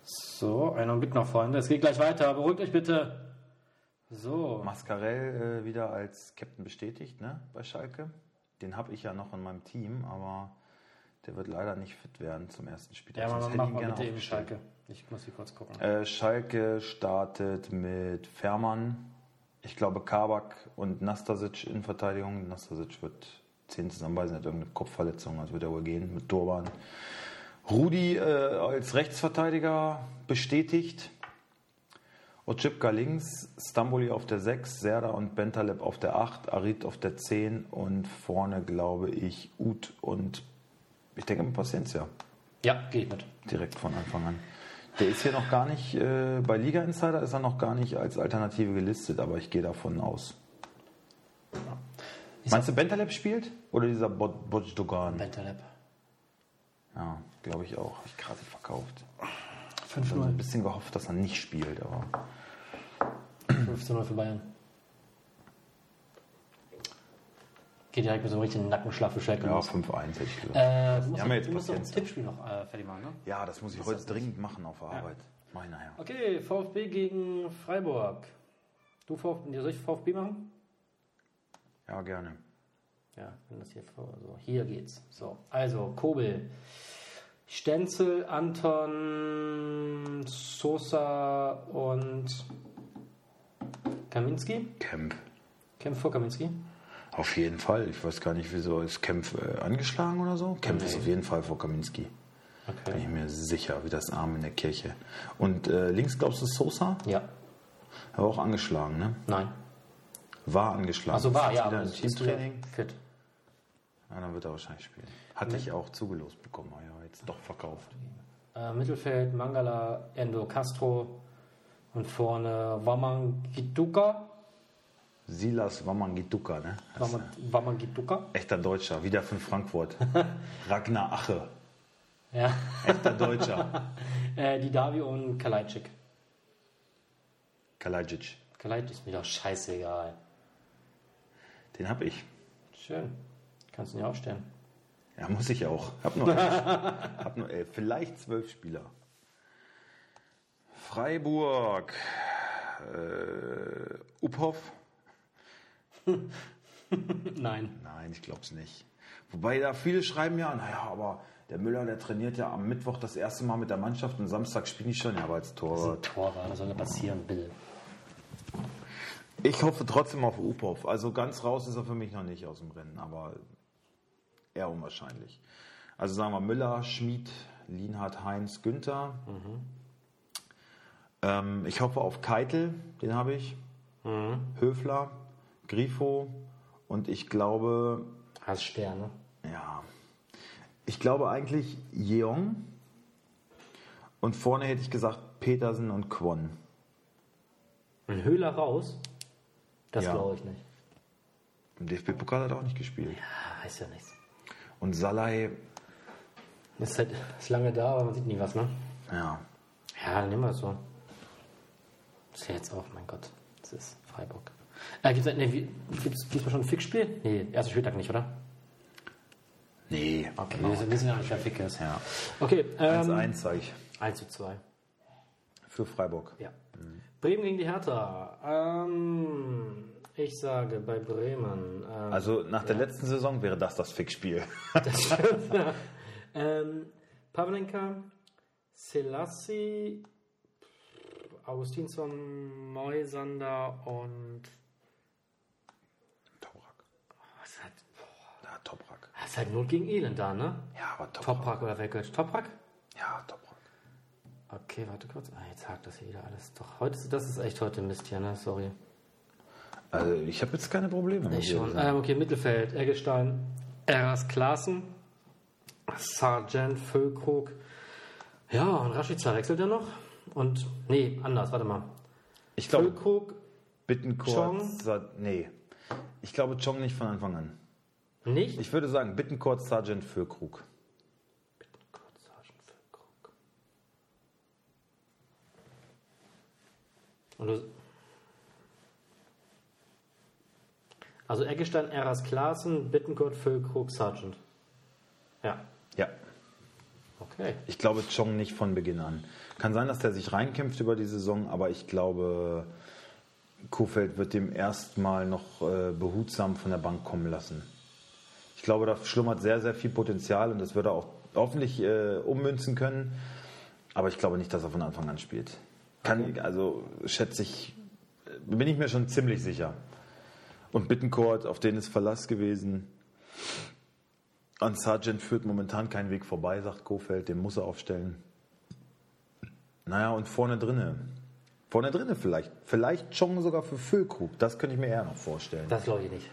So, einen Augenblick noch, Freunde. Es geht gleich weiter. Beruhigt euch bitte. So. Mascarell äh, wieder als Captain bestätigt ne, bei Schalke. Den habe ich ja noch in meinem Team, aber der wird leider nicht fit werden zum ersten Spiel. Ja, Sonst mach, hätte mach ich ihn mal gerne bitte eben. Schalke. Ich muss hier kurz gucken. Äh, Schalke startet mit Fährmann, ich glaube Kabak und Nastasic in Verteidigung. Nastasic wird 10 zusammenbeißen, hat irgendeine Kopfverletzung, also wird er wohl gehen mit Turban. Rudi äh, als Rechtsverteidiger bestätigt. Otschipka links, Stamboli auf der 6, Serda und Bentaleb auf der 8, Arid auf der 10 und vorne glaube ich Ut und ich denke Paciencia Ja, geht mit. direkt von Anfang an. Der ist hier noch gar nicht, äh, bei Liga Insider ist er noch gar nicht als Alternative gelistet, aber ich gehe davon aus. Meinst du, Bentaleb spielt? Oder dieser Bo- Bojdogan? Bentaleb. Ja, glaube ich auch. Hab ich gerade verkauft. 5-0. Ich habe ein bisschen gehofft, dass er nicht spielt, aber 15-0 für Bayern. Geht direkt mit so einem richtigen Nackenschlag für Schalke ja, los. 5-1 hätte ich gesagt. Äh, du musst, haben wir jetzt du musst Patienz. Tippspiel noch äh, fertig machen, ne? Ja, das muss ich heute dringend machen auf der Arbeit. Mach ich nachher. Okay, VfB gegen Freiburg. Du VfB, soll ich VfB machen? Ja, gerne. Ja, wenn das hier vor. So, hier geht's. So, also Kobel. Stenzel, Anton, Sosa und Kaminski. Kemp. Kempf vor Kaminski. Auf jeden Fall. Ich weiß gar nicht, wieso ist Kempf äh, angeschlagen oder so. Kempf ist Nee. auf jeden Fall vor Kaminski. Bin ich Okay. mir sicher, wie das Arm in der Kirche. Und äh, links glaubst du Sosa? Ja. Er war auch angeschlagen, ne? Nein. War angeschlagen. Achso, war, ja, Wieder aber ist Teamtraining. fit. Ja, dann wird er wahrscheinlich spielen. Hatte ich auch zugelost bekommen, aber ja, jetzt doch verkauft. Äh, Mittelfeld Mangala, Endo Castro und vorne Wamangituka. Silas Wamangituka, ne? Wama- Wamangituka. echter Deutscher, wieder von Frankfurt. Ragnar Ache, Ja. echter Deutscher. Äh, die Davi und Kalajdzic. Kalajic, Kalajdzic ist mir doch scheißegal. den hab ich. Schön. Kannst du nicht aufstellen. Ja, muss ich auch. Hab nur, hab nur elf, vielleicht zwölf Spieler. Freiburg, äh, Uphoff. Nein. Nein, ich glaube es nicht. Wobei da viele schreiben ja, naja, aber der Müller, der trainiert ja am Mittwoch das erste Mal mit der Mannschaft und Samstag spielen die schon, ja, aber als Torwart. Torwart, was soll da passieren, Bill? Ich hoffe trotzdem auf Uphoff. Also ganz raus ist er für mich noch nicht aus dem Rennen, aber eher unwahrscheinlich. Also sagen wir Müller, Schmid, Lienhardt, Heinz, Günther. Ähm, ich hoffe auf Keitel, den habe ich. Höfler, Grifo und ich glaube, Hast Sterne. ja, ich glaube eigentlich Jeong. Und vorne hätte ich gesagt Petersen und Kwon. Ein Höhler raus? Das Ja. glaube ich nicht. Im DFB-Pokal hat er auch nicht gespielt. Ah, heißt ja nichts. Und Salai, Ist halt ist lange da, aber man sieht nie was, ne? ja, Ja, dann nehmen wir es so. Ist ja jetzt auch, mein Gott. Das ist Freiburg. Äh, gibt's, ne, wie, gibt's diesmal schon ein Fixspiel? Nee, erster Spieltag nicht, oder? nee, Okay, genau. wir wissen ja nicht, wer Fick ist. Ja. Okay, ähm, 1-1 sage ich 1 zu 2. für Freiburg. Ja. Bremen gegen die Hertha. Ähm, ich sage bei Bremen. Ähm, Also nach der letzten Saison wäre das das Fixspiel. das stimmt. ähm, Pavlenka, Selassie, Augustinsson, Moisander und. Toprak. Was ist halt, Ja, Toprak. das ist halt Not gegen Elend da, ne? Ja, aber Toprak. Toprak oder wer gehört? Toprak? Ja, Toprak. Okay, warte kurz. Ah, jetzt hakt das hier wieder alles. Doch, heute, das ist echt heute Mist hier, ne? Sorry. Also ich habe jetzt keine Probleme. Ich schon. Ähm, okay, Mittelfeld. Eggestein, Eras Klaassen, Sargent, Füllkrug. Ja, und Rashica wechselt er noch. Und, nee, anders, warte mal. Ich glaube, Füllkrug. Chong? Sa- Nee. Ich glaube Chong nicht von Anfang an. Nicht? Ich würde sagen Bittenkurt, Sergeant für Krug. Kurz, Sargent, Füllkrug. Und also Eggestein, Eras Klaassen, Bittenkurt, Füllkrug, Sargent. Ja, Ja. okay. Ich glaube Chong nicht von Beginn an. Kann sein, dass der sich reinkämpft über die Saison, aber ich glaube, Kofeld wird dem erstmal noch äh, behutsam von der Bank kommen lassen. Ich glaube, da schlummert sehr, sehr viel Potenzial und das wird er auch hoffentlich äh, ummünzen können. Aber ich glaube nicht, dass er von Anfang an spielt. Kann, also schätze ich, bin ich mir schon ziemlich sicher. Und Bittencourt, auf den ist Verlass gewesen. An Sargent führt momentan kein Weg vorbei, sagt Kofeld, den muss er aufstellen. Naja, und vorne drinne. Vorne drinne vielleicht. Vielleicht Chong sogar für Füllkrug. Das könnte ich mir eher noch vorstellen. Das glaube ich nicht.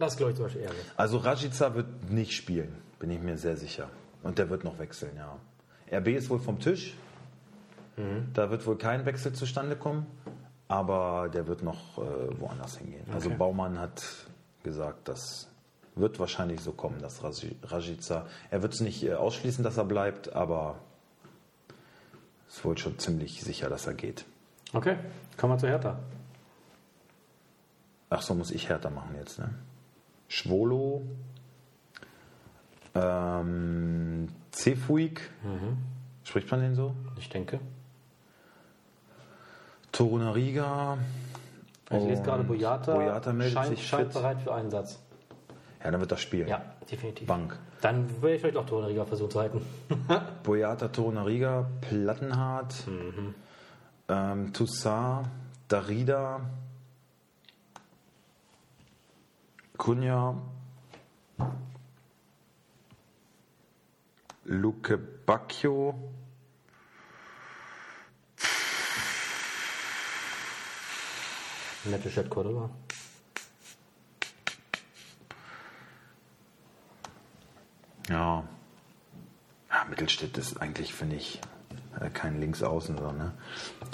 Das glaube ich zum Beispiel eher nicht. Also Rajica wird nicht spielen, bin ich mir sehr sicher. Und der wird noch wechseln, ja. RB ist wohl vom Tisch. Da wird wohl kein Wechsel zustande kommen. Aber der wird noch äh, woanders hingehen. Also Okay. Baumann hat gesagt, das wird wahrscheinlich so kommen, dass Raji- Rajica. Er wird es nicht äh, ausschließen, dass er bleibt, aber es ist wohl schon ziemlich sicher, dass er geht. Okay, kommen wir zu Hertha. Ach so, muss ich härter machen jetzt, ne? Schwolo, ähm, Cefuig, spricht man den so? Ich denke. Torunariga. Ich lese gerade Boyata, Boyata meldet scheint, sich scheint fit. bereit für Einsatz. Ja, dann wird das spielen. Ja, definitiv. Bank. Dann würde ich vielleicht auch Tornariga versuchen zu halten. Boyata Torunariga, Plattenhardt, ähm, Toussaint, Darida, Cunha, Luke Bacchio, Nette Chat Cordoba. ja. ja Mittelstädt ist eigentlich, finde ich, äh, kein Linksaußen, sondern ne?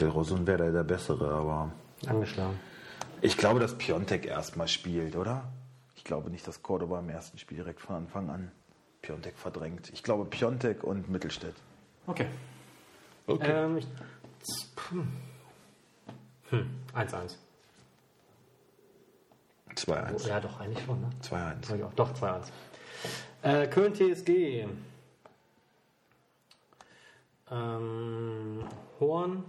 der Rosun wäre der bessere, aber Angeschlagen. ich glaube, dass Piontek erstmal spielt, oder? Ich glaube nicht, dass Cordoba im ersten Spiel direkt von Anfang an Piontek verdrängt. Ich glaube Piontek und Mittelstädt. Okay. Okay. Ähm, ich, hm. Hm, 1-1. 2-1. Ja, doch, eigentlich schon, ne? 2-1. Sag ich auch. Doch, 2-1. Äh, Köln TSG. Ähm, Horn,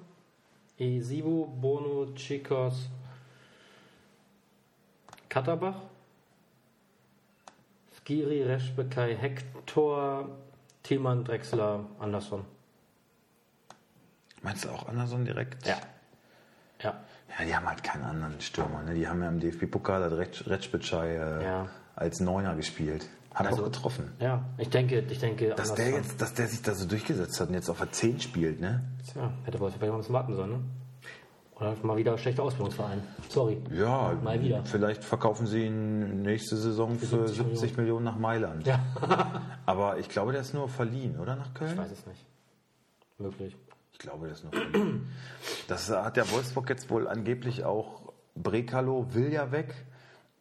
Esivo, Bono, Chikos, Katterbach, Skiri, Reschbekai, Hector, Thielmann, Drexler, Andersson. Meinst du auch Anderson direkt? Ja. Ja. Ja, die haben halt keinen anderen Stürmer. Ne? Die haben ja im DFB-Pokal Retsch- Retschbitschei äh, Ja. als Neuner gespielt. Hat Also- auch getroffen. Ja, ich denke, ich denke, Dass der, jetzt, dass der sich da so durchgesetzt hat und jetzt auf der 10 spielt, ne? Tja, hätte Wolfsburg vielleicht mal ein bisschen warten sollen, ne? Oder mal wieder schlechter Ausbildungsverein. Sorry. Ja, Mal wieder. vielleicht verkaufen sie ihn nächste Saison für 70 70 Millionen nach Mailand. Ja. Aber ich glaube, der ist nur verliehen, oder? Nach Köln? Ich weiß es nicht. Möglich. Ich glaube, der ist nur verliehen. Das hat der Wolfsburg jetzt wohl angeblich auch. Brekalo will ja weg.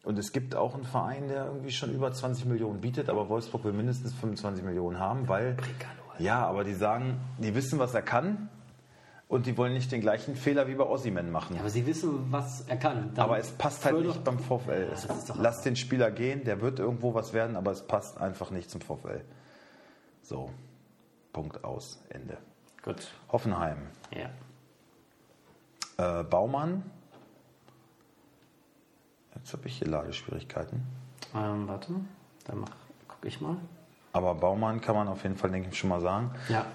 Und es gibt auch einen Verein, der irgendwie schon über 20 Millionen bietet, aber Wolfsburg will mindestens 25 Millionen haben, weil. Brekalo. Ja, aber die sagen, die wissen, was er kann. Und die wollen nicht den gleichen Fehler wie bei Ossiman machen. Ja, aber sie wissen, was er kann. Dann Aber es passt halt nicht beim VfL. doch- Lass den Spieler gehen, der wird irgendwo was werden, aber es passt einfach nicht zum VfL. So, Punkt aus, Ende. Gut. Hoffenheim, Ja. äh, Baumann. Jetzt habe ich hier Ladeschwierigkeiten. Ähm, warte. Dann mach, guck ich mal. Aber Baumann kann man auf jeden Fall, denke ich, schon mal sagen. Ja.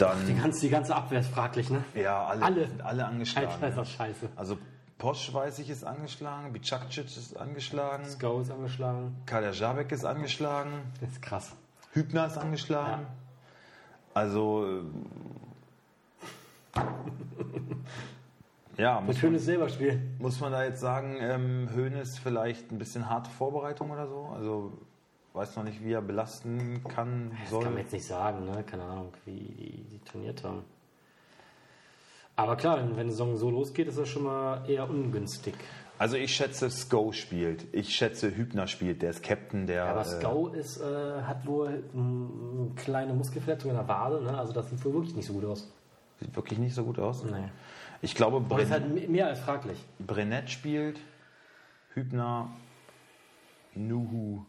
Die Dann, ganze, die ganze Abwehr ist fraglich, ne? ja, alle, Alle. sind alle angeschlagen. Ist das scheiße. Also Posch, weiß ich, ist angeschlagen, Bicakcic ist angeschlagen, Go ist angeschlagen. Kader Jabek ist angeschlagen. Das ist krass. Hübner ist angeschlagen. Also. äh, ja, Ein muss, schönes Silberspiel. muss man da jetzt sagen, ähm, Hoeneß vielleicht ein bisschen harte Vorbereitung oder so? Also weiß noch nicht, wie er belasten kann, Das soll. kann man jetzt nicht sagen, ne? Keine Ahnung, wie die, die trainiert haben. Aber klar, wenn, wenn die Saison so losgeht, ist das schon mal eher ungünstig. Also ich schätze, Sko spielt. Ich schätze, Hübner spielt. Der ist Captain, der. Aber äh, Skau ist, äh, hat wohl eine kleine Muskelverletzung in der Wade, ne? Also das sieht wohl wirklich nicht so gut aus. sieht wirklich nicht so gut aus. Nee. Ich glaube, Aber ist Bren halt me- mehr als fraglich. Brennett spielt. Hübner. Nuhu.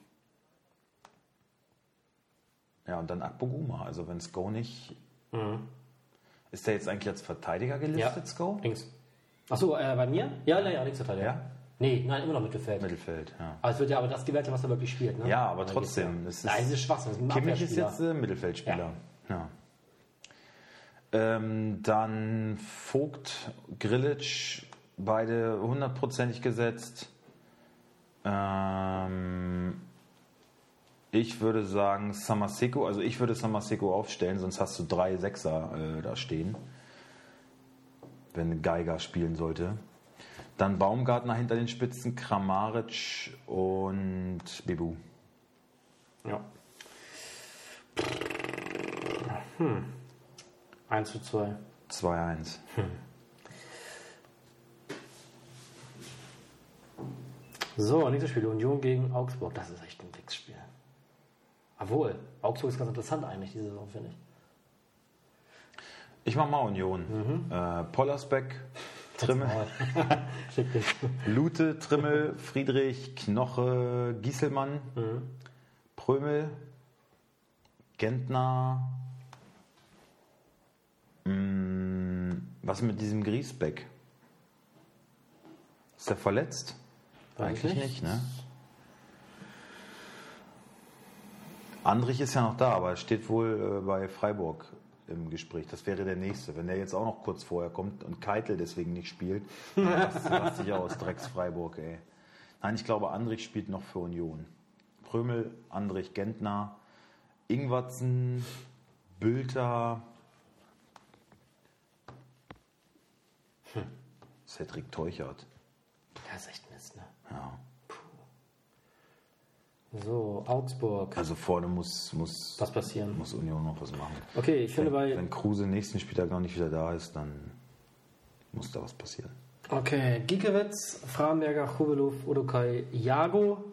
Ja, und dann Akpoguma. Also wenn Sko nicht. Ist der jetzt eigentlich als Verteidiger gelistet, Sko? Links. Achso, äh, bei mir? Ja, ja, ja, Linksverteidiger. Ja? Nee, nein, immer noch Mittelfeld. Mittelfeld, ja. Aber es wird ja aber das gewertet, was er wirklich spielt, ne? Ja, aber trotzdem, das Ja. ist- Nein, das ist Schwachsinn. Das ist Kimmich ist jetzt äh, Mittelfeldspieler. Ja. Ähm, dann Vogt, Grillitsch, beide hundertprozentig gesetzt. Ähm, ich würde sagen Samaseko, also ich würde Samaseko aufstellen, sonst hast du drei Sechser äh, da stehen, wenn Geiger spielen sollte. Dann Baumgartner hinter den Spitzen, Kramaric und Bebu. Ja. Hm. 1 zu 2. 2-1. So, nächstes Spiel. Union gegen Augsburg. Das ist echt ein Wichsspiel. Obwohl, Augsburg ist ganz interessant eigentlich diese Saison, finde ich. Ich mach mal Union. Äh, Pollersbeck, Trimmel. Lute, Trimmel, Friedrich, Knoche, Gieselmann, Prömel, Gentner. Mm, was mit diesem Griesbeck? Ist er verletzt? Eigentlich nicht. nicht, ne? Andrich ist ja noch da, aber er steht wohl äh, bei Freiburg im Gespräch. Das wäre der nächste. Wenn der jetzt auch noch kurz vorher kommt und Keitel deswegen nicht spielt, dann raste ich aus Drecks Freiburg, ey. Nein, ich glaube, Andrich spielt noch für Union. Prömel, Andrich Gentner, Ingwatzen, Bülter, Cedric Teuchert. Das ist echt Mist, ne? Ja. So, Augsburg. Also vorne muss, muss, Was passieren? muss Union noch was machen. Okay, ich finde Wenn, bei. wenn Kruse nächsten Spieltag noch nicht wieder da ist, dann muss da was passieren. Okay, Giekewitz, Framberger, Chovelov, Udokai, Jago,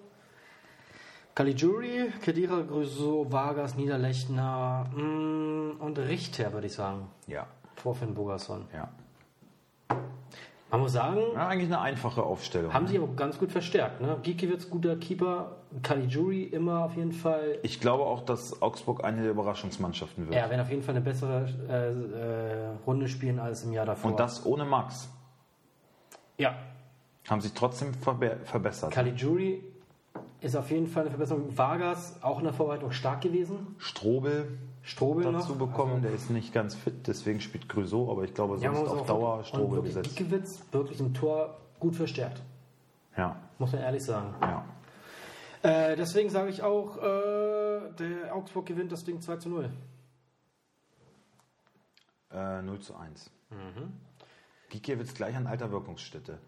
Caligiuri, Kedira, Grüso, Vargas, Niederlechner mm, und Richter, würde ich sagen. Ja, Vor Finn Bogerson. ja. Man muss sagen, ja eigentlich eine einfache Aufstellung. haben sie aber ganz gut verstärkt. Ne? Giekewitz, guter Keeper, Caligiuri immer auf jeden Fall. ich glaube auch, dass Augsburg eine der Überraschungsmannschaften wird. Er werden auf jeden Fall eine bessere äh, äh, Runde spielen als im Jahr davor. Und das ohne Max. ja, Haben sich trotzdem verbe verbessert. Caligiuri ist auf jeden Fall eine Verbesserung. Vargas auch in der Vorbereitung stark gewesen. Strobel Strobel dazu noch. bekommen, der ist nicht ganz fit, deswegen spielt Grüso, aber ich glaube, Ja, sonst muss auf auch Dauer Strobel besetzt. Giekewitz wirklich im Tor gut verstärkt. Ja, Muss man ehrlich sagen. ja. Äh, deswegen sage ich auch, äh, der Augsburg gewinnt das Ding 2 zu 0. Äh, 0 zu 1. Mhm. Gikiewicz gleich an alter Wirkungsstätte.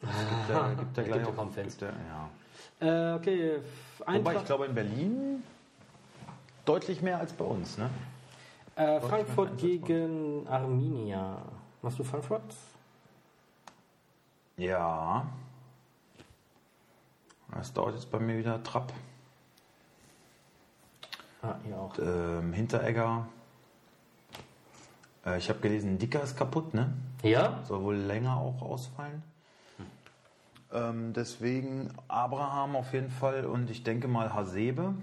Das gibt ja, gibt ja Es gleich ja auch, gibt ja, ja. Äh, okay, Wobei, Eintracht, ich glaube, in Berlin deutlich mehr als bei uns. Ne? äh, Frankfurt gegen Arminia. Machst du Frankfurt? Ja. Das dauert jetzt bei mir wieder Trapp. Ah, hier auch. Ähm, Hinteregger. Äh, ich habe gelesen, Dicker ist kaputt, ne? Ja? Soll wohl länger auch ausfallen. Ähm, deswegen Abraham auf jeden Fall und ich denke mal Hasebe.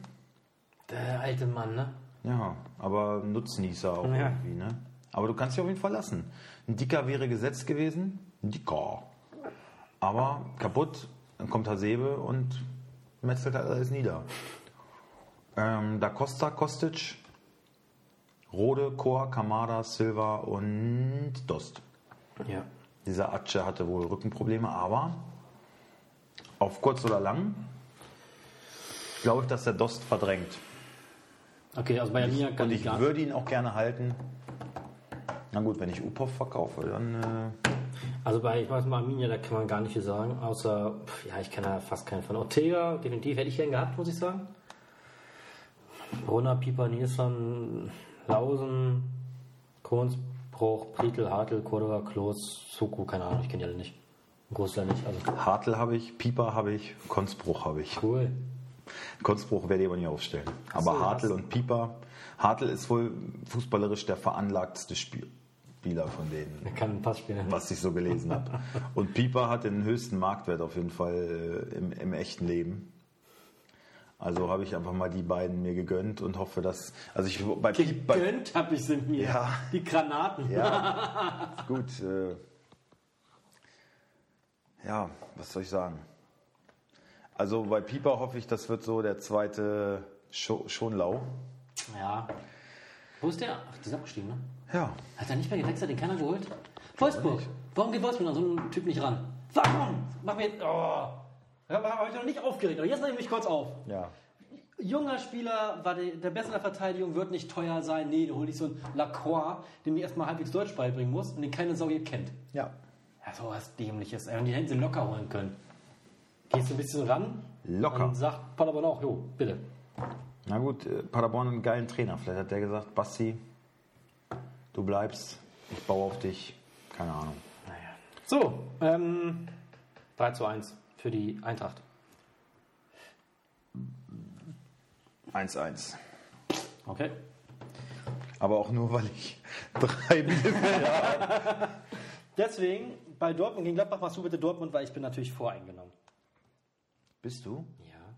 Der alte Mann, ne? Ja, aber Nutznießer auch Ja. irgendwie, ne? Aber du kannst dich auf jeden Fall lassen. Ein Dicker wäre gesetzt gewesen. Ein Dicker. Aber kaputt, dann kommt Hasebe und metzelt halt alles nieder. Ähm, da Costa, Kostic, Rode, Koa, Kamada, Silva und Dost. Ja. Dieser Atsche hatte wohl Rückenprobleme, aber auf kurz oder lang glaube ich, dass der Dost verdrängt. Okay, also bei Arminia kann Und ich ich würde ihn auch gerne halten. Na gut, wenn ich Upov verkaufe, dann äh, Also bei, ich weiß mal, Arminia, da kann man gar nicht viel sagen, außer, ja, ich kenne ja fast keinen von. Ortega, definitiv hätte ich gern gehabt, muss ich sagen. Brunner, Pieper, Nilsson, Lausen, Kohnsbruch, Prietl, Hartl, Cordova, Klos, Suku, keine Ahnung, ich kenne die alle nicht. Großteil nicht, also Hartl habe ich, Pieper habe ich, Konzbruch habe ich. cool. Konzbruch werde ich aber nicht aufstellen. Aber so, Hartl und Pieper, Hartl ist wohl fußballerisch der veranlagtste Spiel Spieler von denen. Er kann einen Pass spielen. was ich so gelesen habe. Und Pieper hat den höchsten Marktwert auf jeden Fall äh, im, im echten Leben. Also habe ich einfach mal die beiden mir gegönnt und hoffe, dass. Also ich bei. Gegönnt habe ich sie mir. Ja. Die Granaten. Ja, gut. Äh, ja, was soll ich sagen? Also bei Pieper hoffe ich, das wird so der zweite Scho Schonlau. Ja. Wo ist der? Ach, die ist abgestiegen, ne? Ja, Hat er nicht mehr gewechselt, den keiner geholt? Wolfsburg. Warum geht Wolfsburg an so einen Typ nicht ran? Warum? Mach mir. Oh. Da habe ich noch nicht aufgeregt, aber jetzt nehme ich mich kurz auf. ja. Junger Spieler, war der, der der Verteidigung, wird nicht teuer sein. Nee, du holst dich so einen Lacroix, dem du erstmal halbwegs Deutsch beibringen musst und den keine Sau je kennt. Ja. Ja, sowas dämliches. Ey, und die hätten sie locker holen können. Gehst du ein bisschen ran Locker. und sagt Paderborn auch, jo, bitte. Na gut, äh, Paderborn einen geilen Trainer. Vielleicht hat der gesagt, Basti, du bleibst, ich baue auf dich. Keine Ahnung. Naja. So, ähm, 3 zu 1 für die Eintracht. 1-1. Okay. Aber auch nur, weil ich drei Mittelfelder Deswegen, bei Dortmund gegen Gladbach machst du bitte Dortmund, weil ich bin natürlich voreingenommen. Bist du? Ja.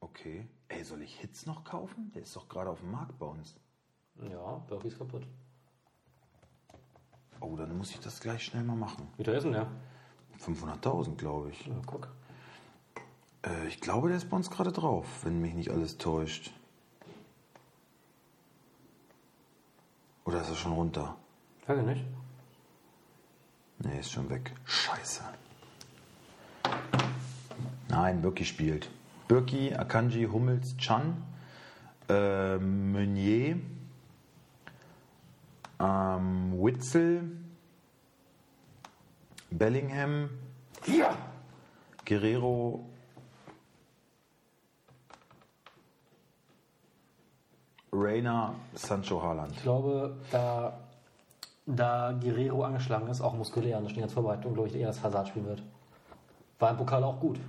Okay. Ey, soll ich Hits noch kaufen? Der ist doch gerade auf dem Markt bei uns. Ja, Birki ist kaputt. Oh, dann muss ich das gleich schnell mal machen. Wie teuer ist denn der? 500.000, glaube ich. Ja, guck. Äh, ich glaube, der ist bei uns gerade drauf, wenn mich nicht alles täuscht. Oder ist er schon runter? Weiß ich nicht. Nee, ist schon weg. Scheiße. Nein, Birki spielt. Birki, Akanji, Hummels, Chan, äh, Meunier, ähm, Witzel, Bellingham, Ja! Guerrero, Reina, Sancho Haaland. Ich glaube, da, da Guerrero angeschlagen ist, auch muskulär, und das steht jetzt Vorbereitung, glaube ich, eher das Hazard spielen wird. War im Pokal auch gut.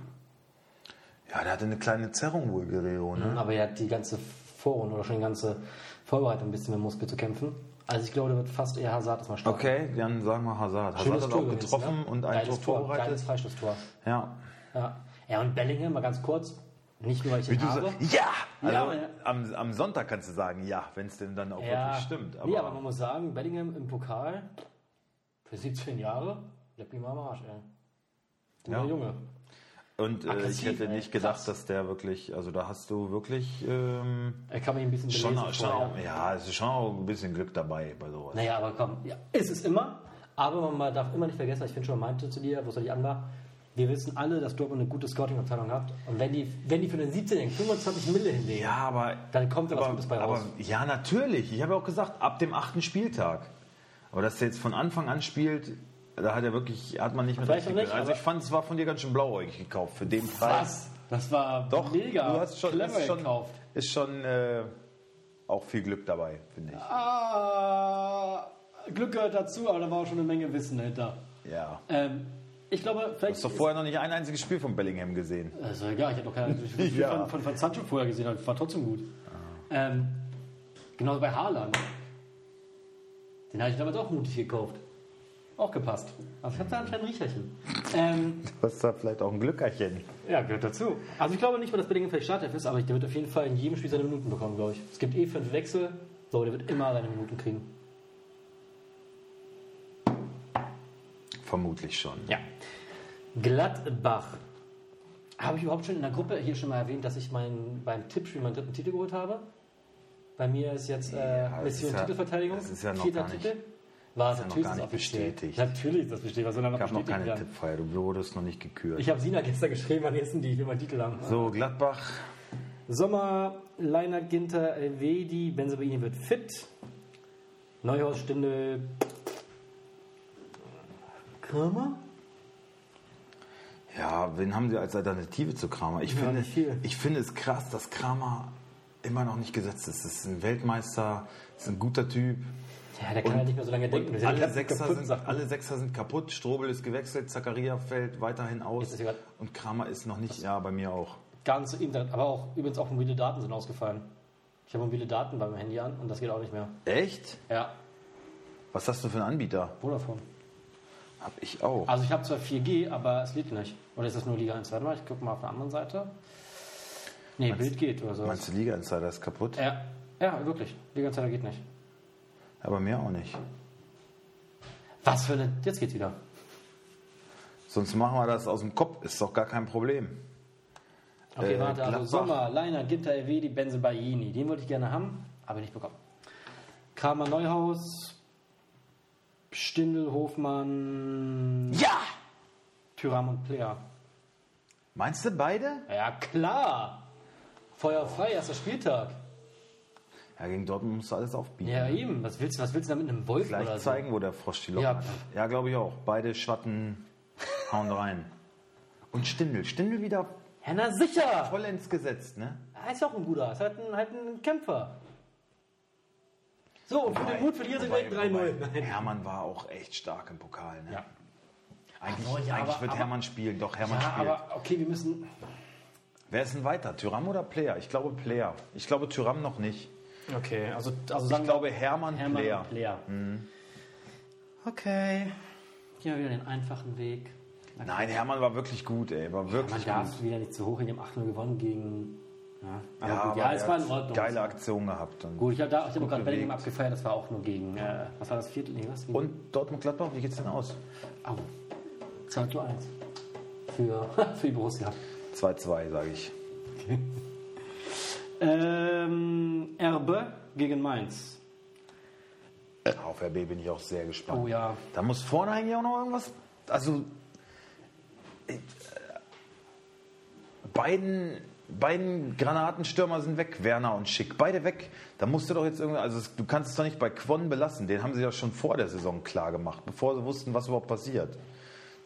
Ja, der hatte eine kleine Zerrung wohl, Guerrero, ne? Aber er hat die ganze Vorrunde oder schon die ganze Vorbereitung ein bisschen mit Muskel zu kämpfen. Also ich glaube, der wird fast eher Hazard als mal stark. Okay, dann sagen wir Hazard. Hazard Schönes hat Tor auch gewesen, getroffen ne? und ein Geiles Tor vorbereitet. Geiles Freistoßtor. Ja. Ja. ja, und Bellingham, mal ganz kurz, nicht nur weil ich Wie ihn du habe. sagst, ja! Also Ja, aber- am, am Sonntag kannst du sagen, ja, wenn es denn dann auch wirklich stimmt. Aber, nee, aber man muss sagen, Bellingham im Pokal für 17 Jahre, leck mich mal am Arsch, ey. Guter Ja. Junge. Und äh, ich hätte nicht gedacht, krass. dass der wirklich, also da hast du wirklich ähm, Er kann mich ein bisschen schon, schon auch, ja, es ist schon auch ein bisschen Glück dabei bei sowas. Naja, aber komm, ja, ist es immer. Aber man darf immer nicht vergessen, ich finde schon, meinte zu dir, wo es dich an war, wir wissen alle, dass Dortmund eine gute Scouting-Abteilung hat. Und wenn die, wenn die für den 17-Jährigen 25 Mille hinlegen, Ja, aber dann kommt da was aber, Gutes bei aber, raus. ja, natürlich. Ich habe ja auch gesagt, ab dem achten Spieltag. Aber dass der jetzt von Anfang an spielt, da hat er wirklich, hat man nicht mit Vielleicht richtig nicht, Also aber- ich fand, es war von dir ganz schön blauäugig gekauft für den Preis. Das war Doch, mega du hast schon, clever ist schon, gekauft. ist schon äh, auch viel Glück dabei, finde ich. Ah, Glück gehört dazu, aber da war auch schon eine Menge Wissen dahinter. Ja. Ähm, ich glaube, vielleicht. Hast doch vorher noch nicht ein einziges Spiel von Bellingham gesehen. Also egal, ich habe noch keine ich Ja. von, von, Sancho vorher gesehen, das war trotzdem gut. Ähm, genauso bei Haaland. Den habe ich damals auch mutig gekauft. Auch gepasst. Also ich habe da anscheinend ein Riecherchen. Ähm, Du hast da vielleicht auch ein Glückerchen. ja, gehört dazu. Also ich glaube nicht mal, dass Bellingham vielleicht Startelf ist, aber der wird auf jeden Fall in jedem Spiel seine Minuten bekommen, glaube ich. Es gibt eh fünf Wechsel. So, der wird immer seine Minuten kriegen. Vermutlich schon. Ja. Gladbach. Habe ich überhaupt schon in der Gruppe hier schon mal erwähnt, dass ich mein, beim Tippspiel meinen dritten Titel geholt habe? Bei mir ist jetzt äh, das Mission ist ja- Titelverteidigung. das ist ja noch Vierter gar nicht- Titel. War es ja noch natürlich gar ist nicht offiziell. bestätigt. Natürlich ist das bestätigt. Was soll da noch Ich habe noch keine werden? Tippfeier. Du wurdest noch nicht gekürt. Ich habe Sina gestern geschrieben, wann essen die? Ich will meinen Titel haben. so, Gladbach. Sommer, Leiner, Ginter, Elvedi, Benzebaini wird fit. Neuhaus, Stindel, Kramer? Ja, wen haben sie als Alternative zu Kramer? Ich, Ja, finde, ich finde es krass, dass Kramer immer noch nicht gesetzt ist. Das ist ein Weltmeister, ist ein guter Typ. Ja, der kann ja nicht mehr so lange denken. Alle ganz Sechser, kaputt, sind, alle Sechser sind kaputt. Strobel ist gewechselt, Zakaria fällt weiterhin aus. Und Kramer ist noch nicht, ja, bei mir auch. Ganz ihm, aber auch übrigens auch mobile Daten sind ausgefallen. Ich habe mobile Daten beim Handy an und das geht auch nicht mehr. Echt? Ja, Was hast du für einen Anbieter? Vodafone. Hab ich auch. Also ich habe zwar 4G, aber es lädt nicht. Oder ist das nur Liga 1? Warte mal, ich gucke mal auf der anderen Seite. Nee, Bild geht oder so. Meinst du, Liga Insider ist kaputt? Ja, ja, wirklich. Liga 1 geht nicht. Ja, bei mir auch nicht. Was für eine... Jetzt geht's wieder. Sonst machen wir das aus dem Kopf, ist doch gar kein Problem. Okay, Äh, warte, also. Sommer, Leiner, Ginter, Elvedi, Benzebaini. Den wollte ich gerne haben, aber nicht bekommen. Kramer, Neuhaus, Stindl, Hofmann, Ja! Tyram und Player. Meinst du beide? Ja, klar. Feuer frei, erster Spieltag. Ja, gegen Dortmund musst du alles aufbieten. Ja, eben. Was willst du, was willst du da mit einem Wolf Gleich oder so? zeigen, wo der Frosch die Locken Ja, hat. Ja, glaube ich auch. Beide Schwatten hauen rein. Und Stindel. Stindel wieder Ja, na sicher. vollends gesetzt, ne? Er ist auch ein guter. Ist halt ein, halt ein Kämpfer. So, und für den Mut verlieren sie gleich 3-0. wobei Nein. Hermann war auch echt stark im Pokal, ne? Ja. Eigentlich, Aber ja, eigentlich aber- wird aber- Hermann spielen. Doch, Hermann Ja, spielt. aber okay, wir müssen. Wer ist denn weiter? Tyram oder Player? Ich glaube Player. Ich glaube Tyram noch nicht. Okay, also, also Ich sagen glaube Hermann, Hermann Player. und Player. Okay. Gehen wir wieder den einfachen Weg. Nein, Hermann war wirklich gut, ey. War Man wirklich darf gut. wieder nicht zu hoch in dem 8-0 gewonnen gegen. Ja, aber Ja, gut, aber ja es war in Ordnung. Geile Aktion gehabt. Und, Gut, ich habe hab Gut gerade Bellingham abgefeiert, das war auch nur gegen. Äh, was war das Viertel? Nee, was? und Dortmund-Gladbach, wie geht's denn aus? Au. 2 zu 1. Für, für die Borussia. 2-2, sage ich. Ähm, Erbe gegen Mainz. Auf RB bin ich auch sehr gespannt. Oh ja. Da muss vorne eigentlich auch noch irgendwas. Also. äh, Beiden, beiden Granatenstürmer sind weg, Werner und Schick. Beide weg. Da musst du doch jetzt irgendwie. Also, du kannst es doch nicht bei Quon belassen. Den haben sie ja schon vor der Saison klar gemacht, bevor sie wussten, was überhaupt passiert.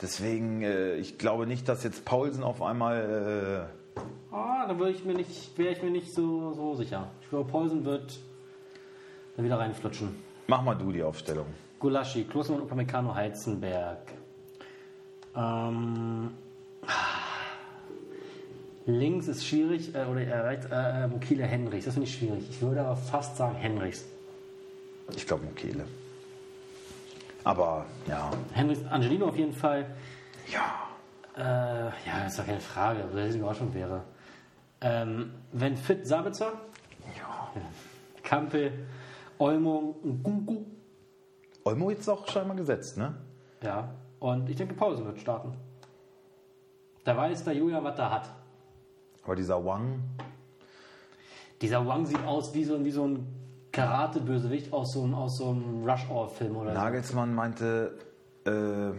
Deswegen, äh, ich glaube nicht, dass jetzt Paulsen auf einmal. Ah, da wäre ich mir nicht, wäre ich mir nicht so, so sicher. Ich glaube, Paulsen wird da wieder reinflutschen. Mach mal du die Aufstellung. Gulaschi, Klostermann, Upamecano, Heizenberg. Ähm, links ist schwierig, äh, oder äh, rechts, äh, äh, Mokile Henrichs. Das finde ich schwierig. Ich würde aber fast sagen Henrichs. Ich glaube Mukele. Aber ja. Henrichs, Angelino auf jeden Fall. Ja. Äh, ja, ist doch keine Frage, ob das eine Überraschung wäre. Ähm, wenn fit, Sabitzer, ja. Kampel, Olmo, Nkunku. Olmo jetzt auch scheinbar gesetzt, ne? Ja, und ich denke, Pause wird starten. Da weiß der Julian, was er hat. Aber dieser Wang, Dieser Wang sieht aus wie so, wie so ein Karate-Bösewicht aus so einem, aus so einem Rush-Hour-Film oder Nagelsmann meinte, äh,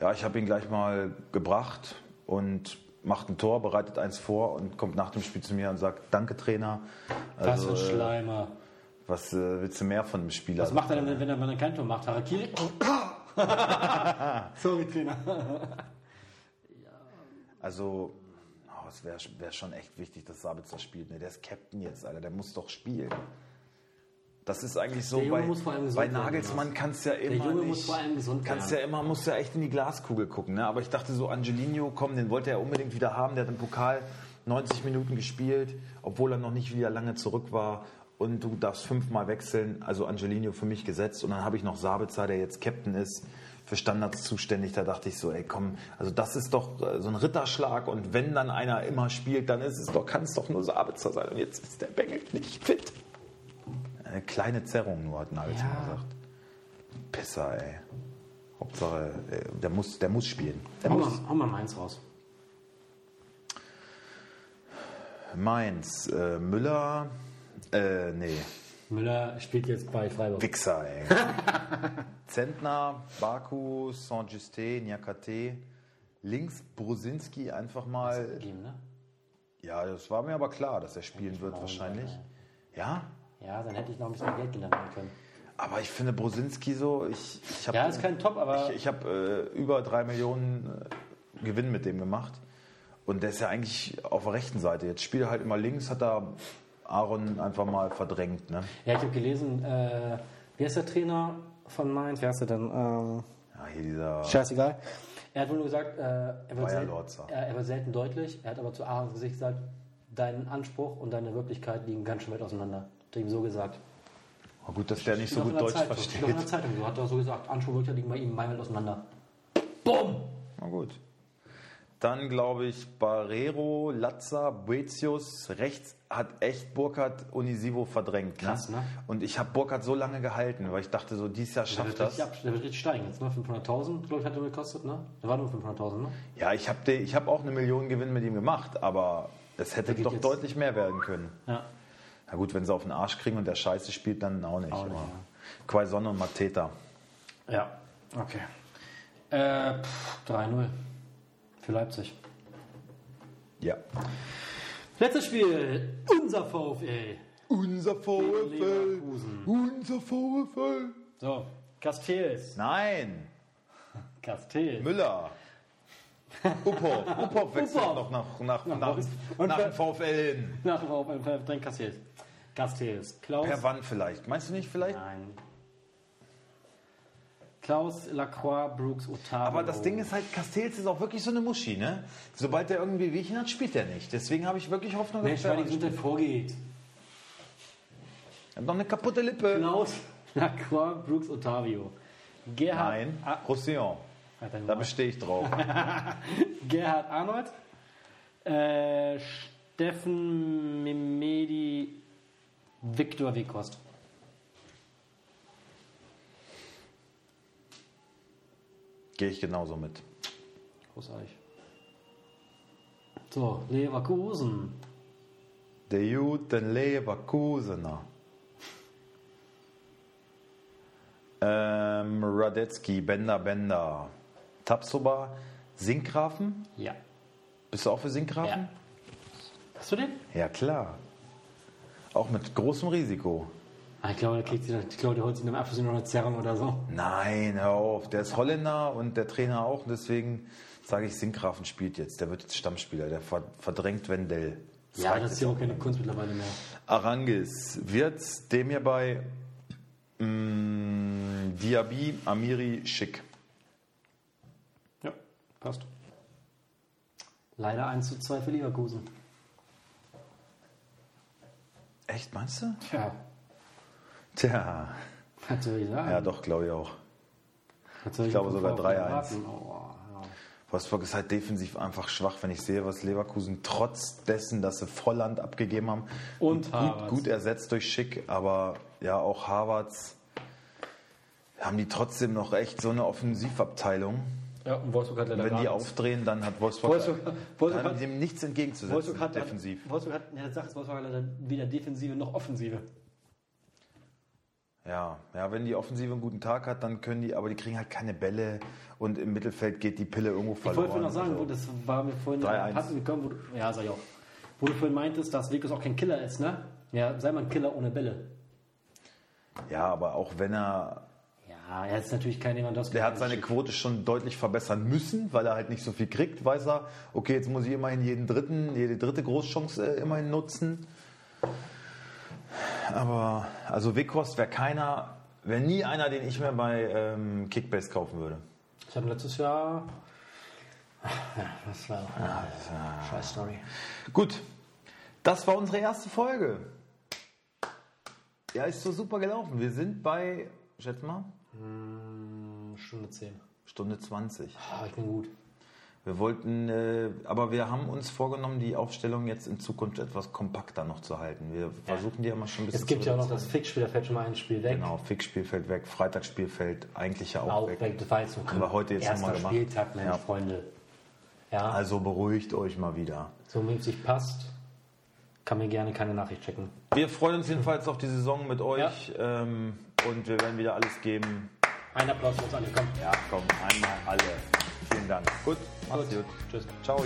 ja, ich habe ihn gleich mal gebracht und macht ein Tor, bereitet eins vor und kommt nach dem Spiel zu mir und sagt, danke Trainer. so. Was Also, für ein Schleimer. was äh, willst du mehr von dem Spieler? Was macht er denn, wenn er, er kein Tor macht? Harakiri? Sorry, Trainer. Also, oh, es wäre wär schon echt wichtig, dass Sabitzer spielt. Ne? Der ist Captain jetzt, Alter. Der muss doch spielen. Das ist eigentlich so, Der Junge bei, muss vor allem gesund bei Nagelsmann kannst ja immer Junge nicht, muss vor allem gesund kannst werden. ja immer, musst ja echt in die Glaskugel gucken. Ne? Aber ich dachte so, Angelino, komm, den wollte er unbedingt wieder haben. Der hat im Pokal 90 Minuten gespielt, obwohl er noch nicht wieder lange zurück war. Und du darfst fünfmal wechseln. Also Angelino für mich gesetzt. Und dann habe ich noch Sabitzer, der jetzt Captain ist, für Standards zuständig. Da dachte ich so, ey, komm, also das ist doch äh, so ein Ritterschlag. Und wenn dann einer immer spielt, dann ist es doch, kann es doch nur Sabitzer sein. Und jetzt ist der Bengel nicht fit. Eine kleine Zerrung nur, hat Nagelsmann Ja. gesagt. Pisser, ey. Hauptsache, äh, der muss, der muss spielen. Der Hau muss. mal, hau mal meins raus. Mainz, äh, Müller, äh, nee, Müller spielt jetzt bei Freiburg. Wichser, ey. Zentner, Baku, Saint-Justin, Niakate. Links Brusinski einfach mal. Gegeben, ne? Ja, das war mir aber klar, dass er spielen wird wahrscheinlich. Ja, Ja, dann hätte ich noch ein bisschen Geld generieren können. aber ich finde Brusinski so, ich, ich habe Ja, ist kein Top, aber ich, ich hab, äh, über drei Millionen äh, Gewinn mit dem gemacht. Und der ist ja eigentlich auf der rechten Seite. Jetzt spielt er halt immer links, hat da Aaron einfach mal verdrängt. Ne? ja, ich habe gelesen, äh, wie heißt der Trainer von Mainz? Wer heißt der denn? Ähm, Ja, hier dieser. scheißegal. Er hat wohl nur gesagt, äh, er, wird selten, er, er wird selten deutlich. Er hat aber zu Aarons Gesicht gesagt, dein Anspruch und deine Wirklichkeit liegen ganz schön weit auseinander. Hat er ihm so gesagt. Oh, gut, dass der nicht so Steht gut der Deutsch Zeitung. Steht auch in der versteht. Zeitung so. Hat er so gesagt, und Wirklichkeit liegen bei ihm meilenweit auseinander. Bumm! Na gut. Dann glaube ich Barrero, Latza, Boetius. Rechts hat echt Burkhardt Unisivo verdrängt. Krass, ne? Und ich habe Burkhardt so lange gehalten, weil ich dachte, so dieses Jahr Der schafft wird, das. ab, der wird richtig steigen jetzt, ne? 500.000, glaube ich, hat er gekostet, ne? Der war nur 500.000, ne? Ja, ich habe ich hab auch eine Million Gewinn mit ihm gemacht, aber es hätte doch jetzt- deutlich mehr werden können. Ja. Na gut, wenn sie auf den Arsch kriegen und der Scheiße spielt, dann auch nicht. Auch nicht. Quaison und Mateta. Ja, okay. Äh, pff, 3-0 für Leipzig. Ja. Letztes Spiel, unser VfL. Unser Leverkusen. Unser VfL. So, Castells. Nein, Castells. Müller. Uphoff. Uphoff wechselt Uphoff. noch nach, nach, nach. Und nach dem VfL hin. Nach dem VfL, dann Castells. Castells. Klaus. Per wann vielleicht? Meinst du nicht vielleicht? Nein. Klaus, Lacroix, Brooks, Otavio. Aber das Ding ist halt, Castells ist auch wirklich so eine Muschi, ne? Sobald der irgendwie Wehchen hat, spielt er nicht. Deswegen habe ich wirklich Hoffnung, Mensch, weil die er Gesundheit vorgeht. hat noch eine kaputte Lippe. Klaus, Lacroix, Brooks, Otavio. Gerhard, Nein, Ah, Roussillon. er Da bestehe ich drauf. Gerhard Arnold, äh, Steffen Mimedi, Viktor Wekost. Gehe ich genauso mit. Großartig. So, Leverkusen. Der guten Leverkusener. Ähm, Radetzky, Bender, Bender. Tapsoba, Sinkgrafen. Ja. Bist du auch für Sinkgrafen? ja. Hast du den? Ja, klar. Auch mit großem Risiko. Ah, ich glaube, der, kriegt sie, ich glaube, der holt sich in einem Abschluss noch eine Zerrung oder so. Nein, hör auf. Der ist Holländer und der Trainer auch. Und deswegen sage ich, Sinkgrafen spielt jetzt. Der wird jetzt Stammspieler. Der ver- verdrängt Wendell. Ja, reicht das ist ja auch keine Kunst mittlerweile mehr. Arangis wird dem hier bei mh, Diaby, Amiri, Schick. Ja, passt. Leider 1 zu 2 für Leverkusen. Echt, meinst du? Tja, Tja, was soll ich sagen? ja doch, glaube ich auch. Ich glaube sogar VfL 3-1. erwarten? Oh, ja. Wolfsburg ist halt defensiv einfach schwach, wenn ich sehe, was Leverkusen trotz dessen, dass sie Volland abgegeben haben, Und gut, gut ersetzt durch Schick, aber ja auch Harvards haben die trotzdem noch echt so eine Offensivabteilung. Ja, und Wolfsburg hat leider Wenn die aufdrehen, dann hat Wolfsburg, Wolfsburg- Wolfsburg hat- dem nichts entgegenzusetzen Wolfsburg hat, defensiv. Wolfsburg hat, ja, sagt Wolfsburg hat leider weder Defensive noch Offensive. Ja, ja, wenn die Offensive einen guten Tag hat, dann können die, aber die kriegen halt keine Bälle und im Mittelfeld geht die Pille irgendwo Ich verloren. wollte vorhin noch sagen, Also, wo das war mir vorhin 3-1. hatten gekommen, wo du, ja, sag ich auch. Wo du vorhin meintest, dass Vickers auch kein Killer ist, ne? Ja, sei mal ein Killer ohne Bälle. ja, aber auch wenn er, Ja, er ist natürlich kein Lewandowski. der hat seine Quote schon deutlich verbessern müssen, weil er halt nicht so viel kriegt, weiß er, okay, jetzt muss ich immerhin jeden dritten, jede dritte Großchance äh, immerhin nutzen. Aber, also Weghorst wäre keiner, wäre nie einer, den ich mir bei ähm, Kickbase kaufen würde. Ich habe letztes Jahr. Ja, das war ja, scheiß Story. Gut, das war unsere erste Folge. Ja, ist so super gelaufen. Wir sind bei, schätz mal, Stunde 10. Stunde 20. Ah, ich bin gut. Wir wollten, äh, aber wir haben uns vorgenommen, die Aufstellung jetzt in Zukunft etwas kompakter noch zu halten. Wir versuchen die ja mal schon ein bisschen Es gibt ja auch noch das. Fixspiel, da fällt schon mal ein Spiel weg. Genau, Fixspielfeld weg, Freitagsspielfeld eigentlich ja auch, Auch weg. weg. Das war jetzt noch Haben wir heute jetzt nochmal gemacht. Spieltag, Mensch, Ja. Freunde. Ja, Also beruhigt euch mal wieder. so wie es sich passt, kann mir gerne keine Nachricht checken. Wir freuen uns jedenfalls auf die Saison mit euch ähm, und wir werden wieder alles geben. Ein Applaus für uns alle, komm. Ja, komm, einmal alle. Vielen Dank. Gut, macht's gut. Tschüss. Ciao.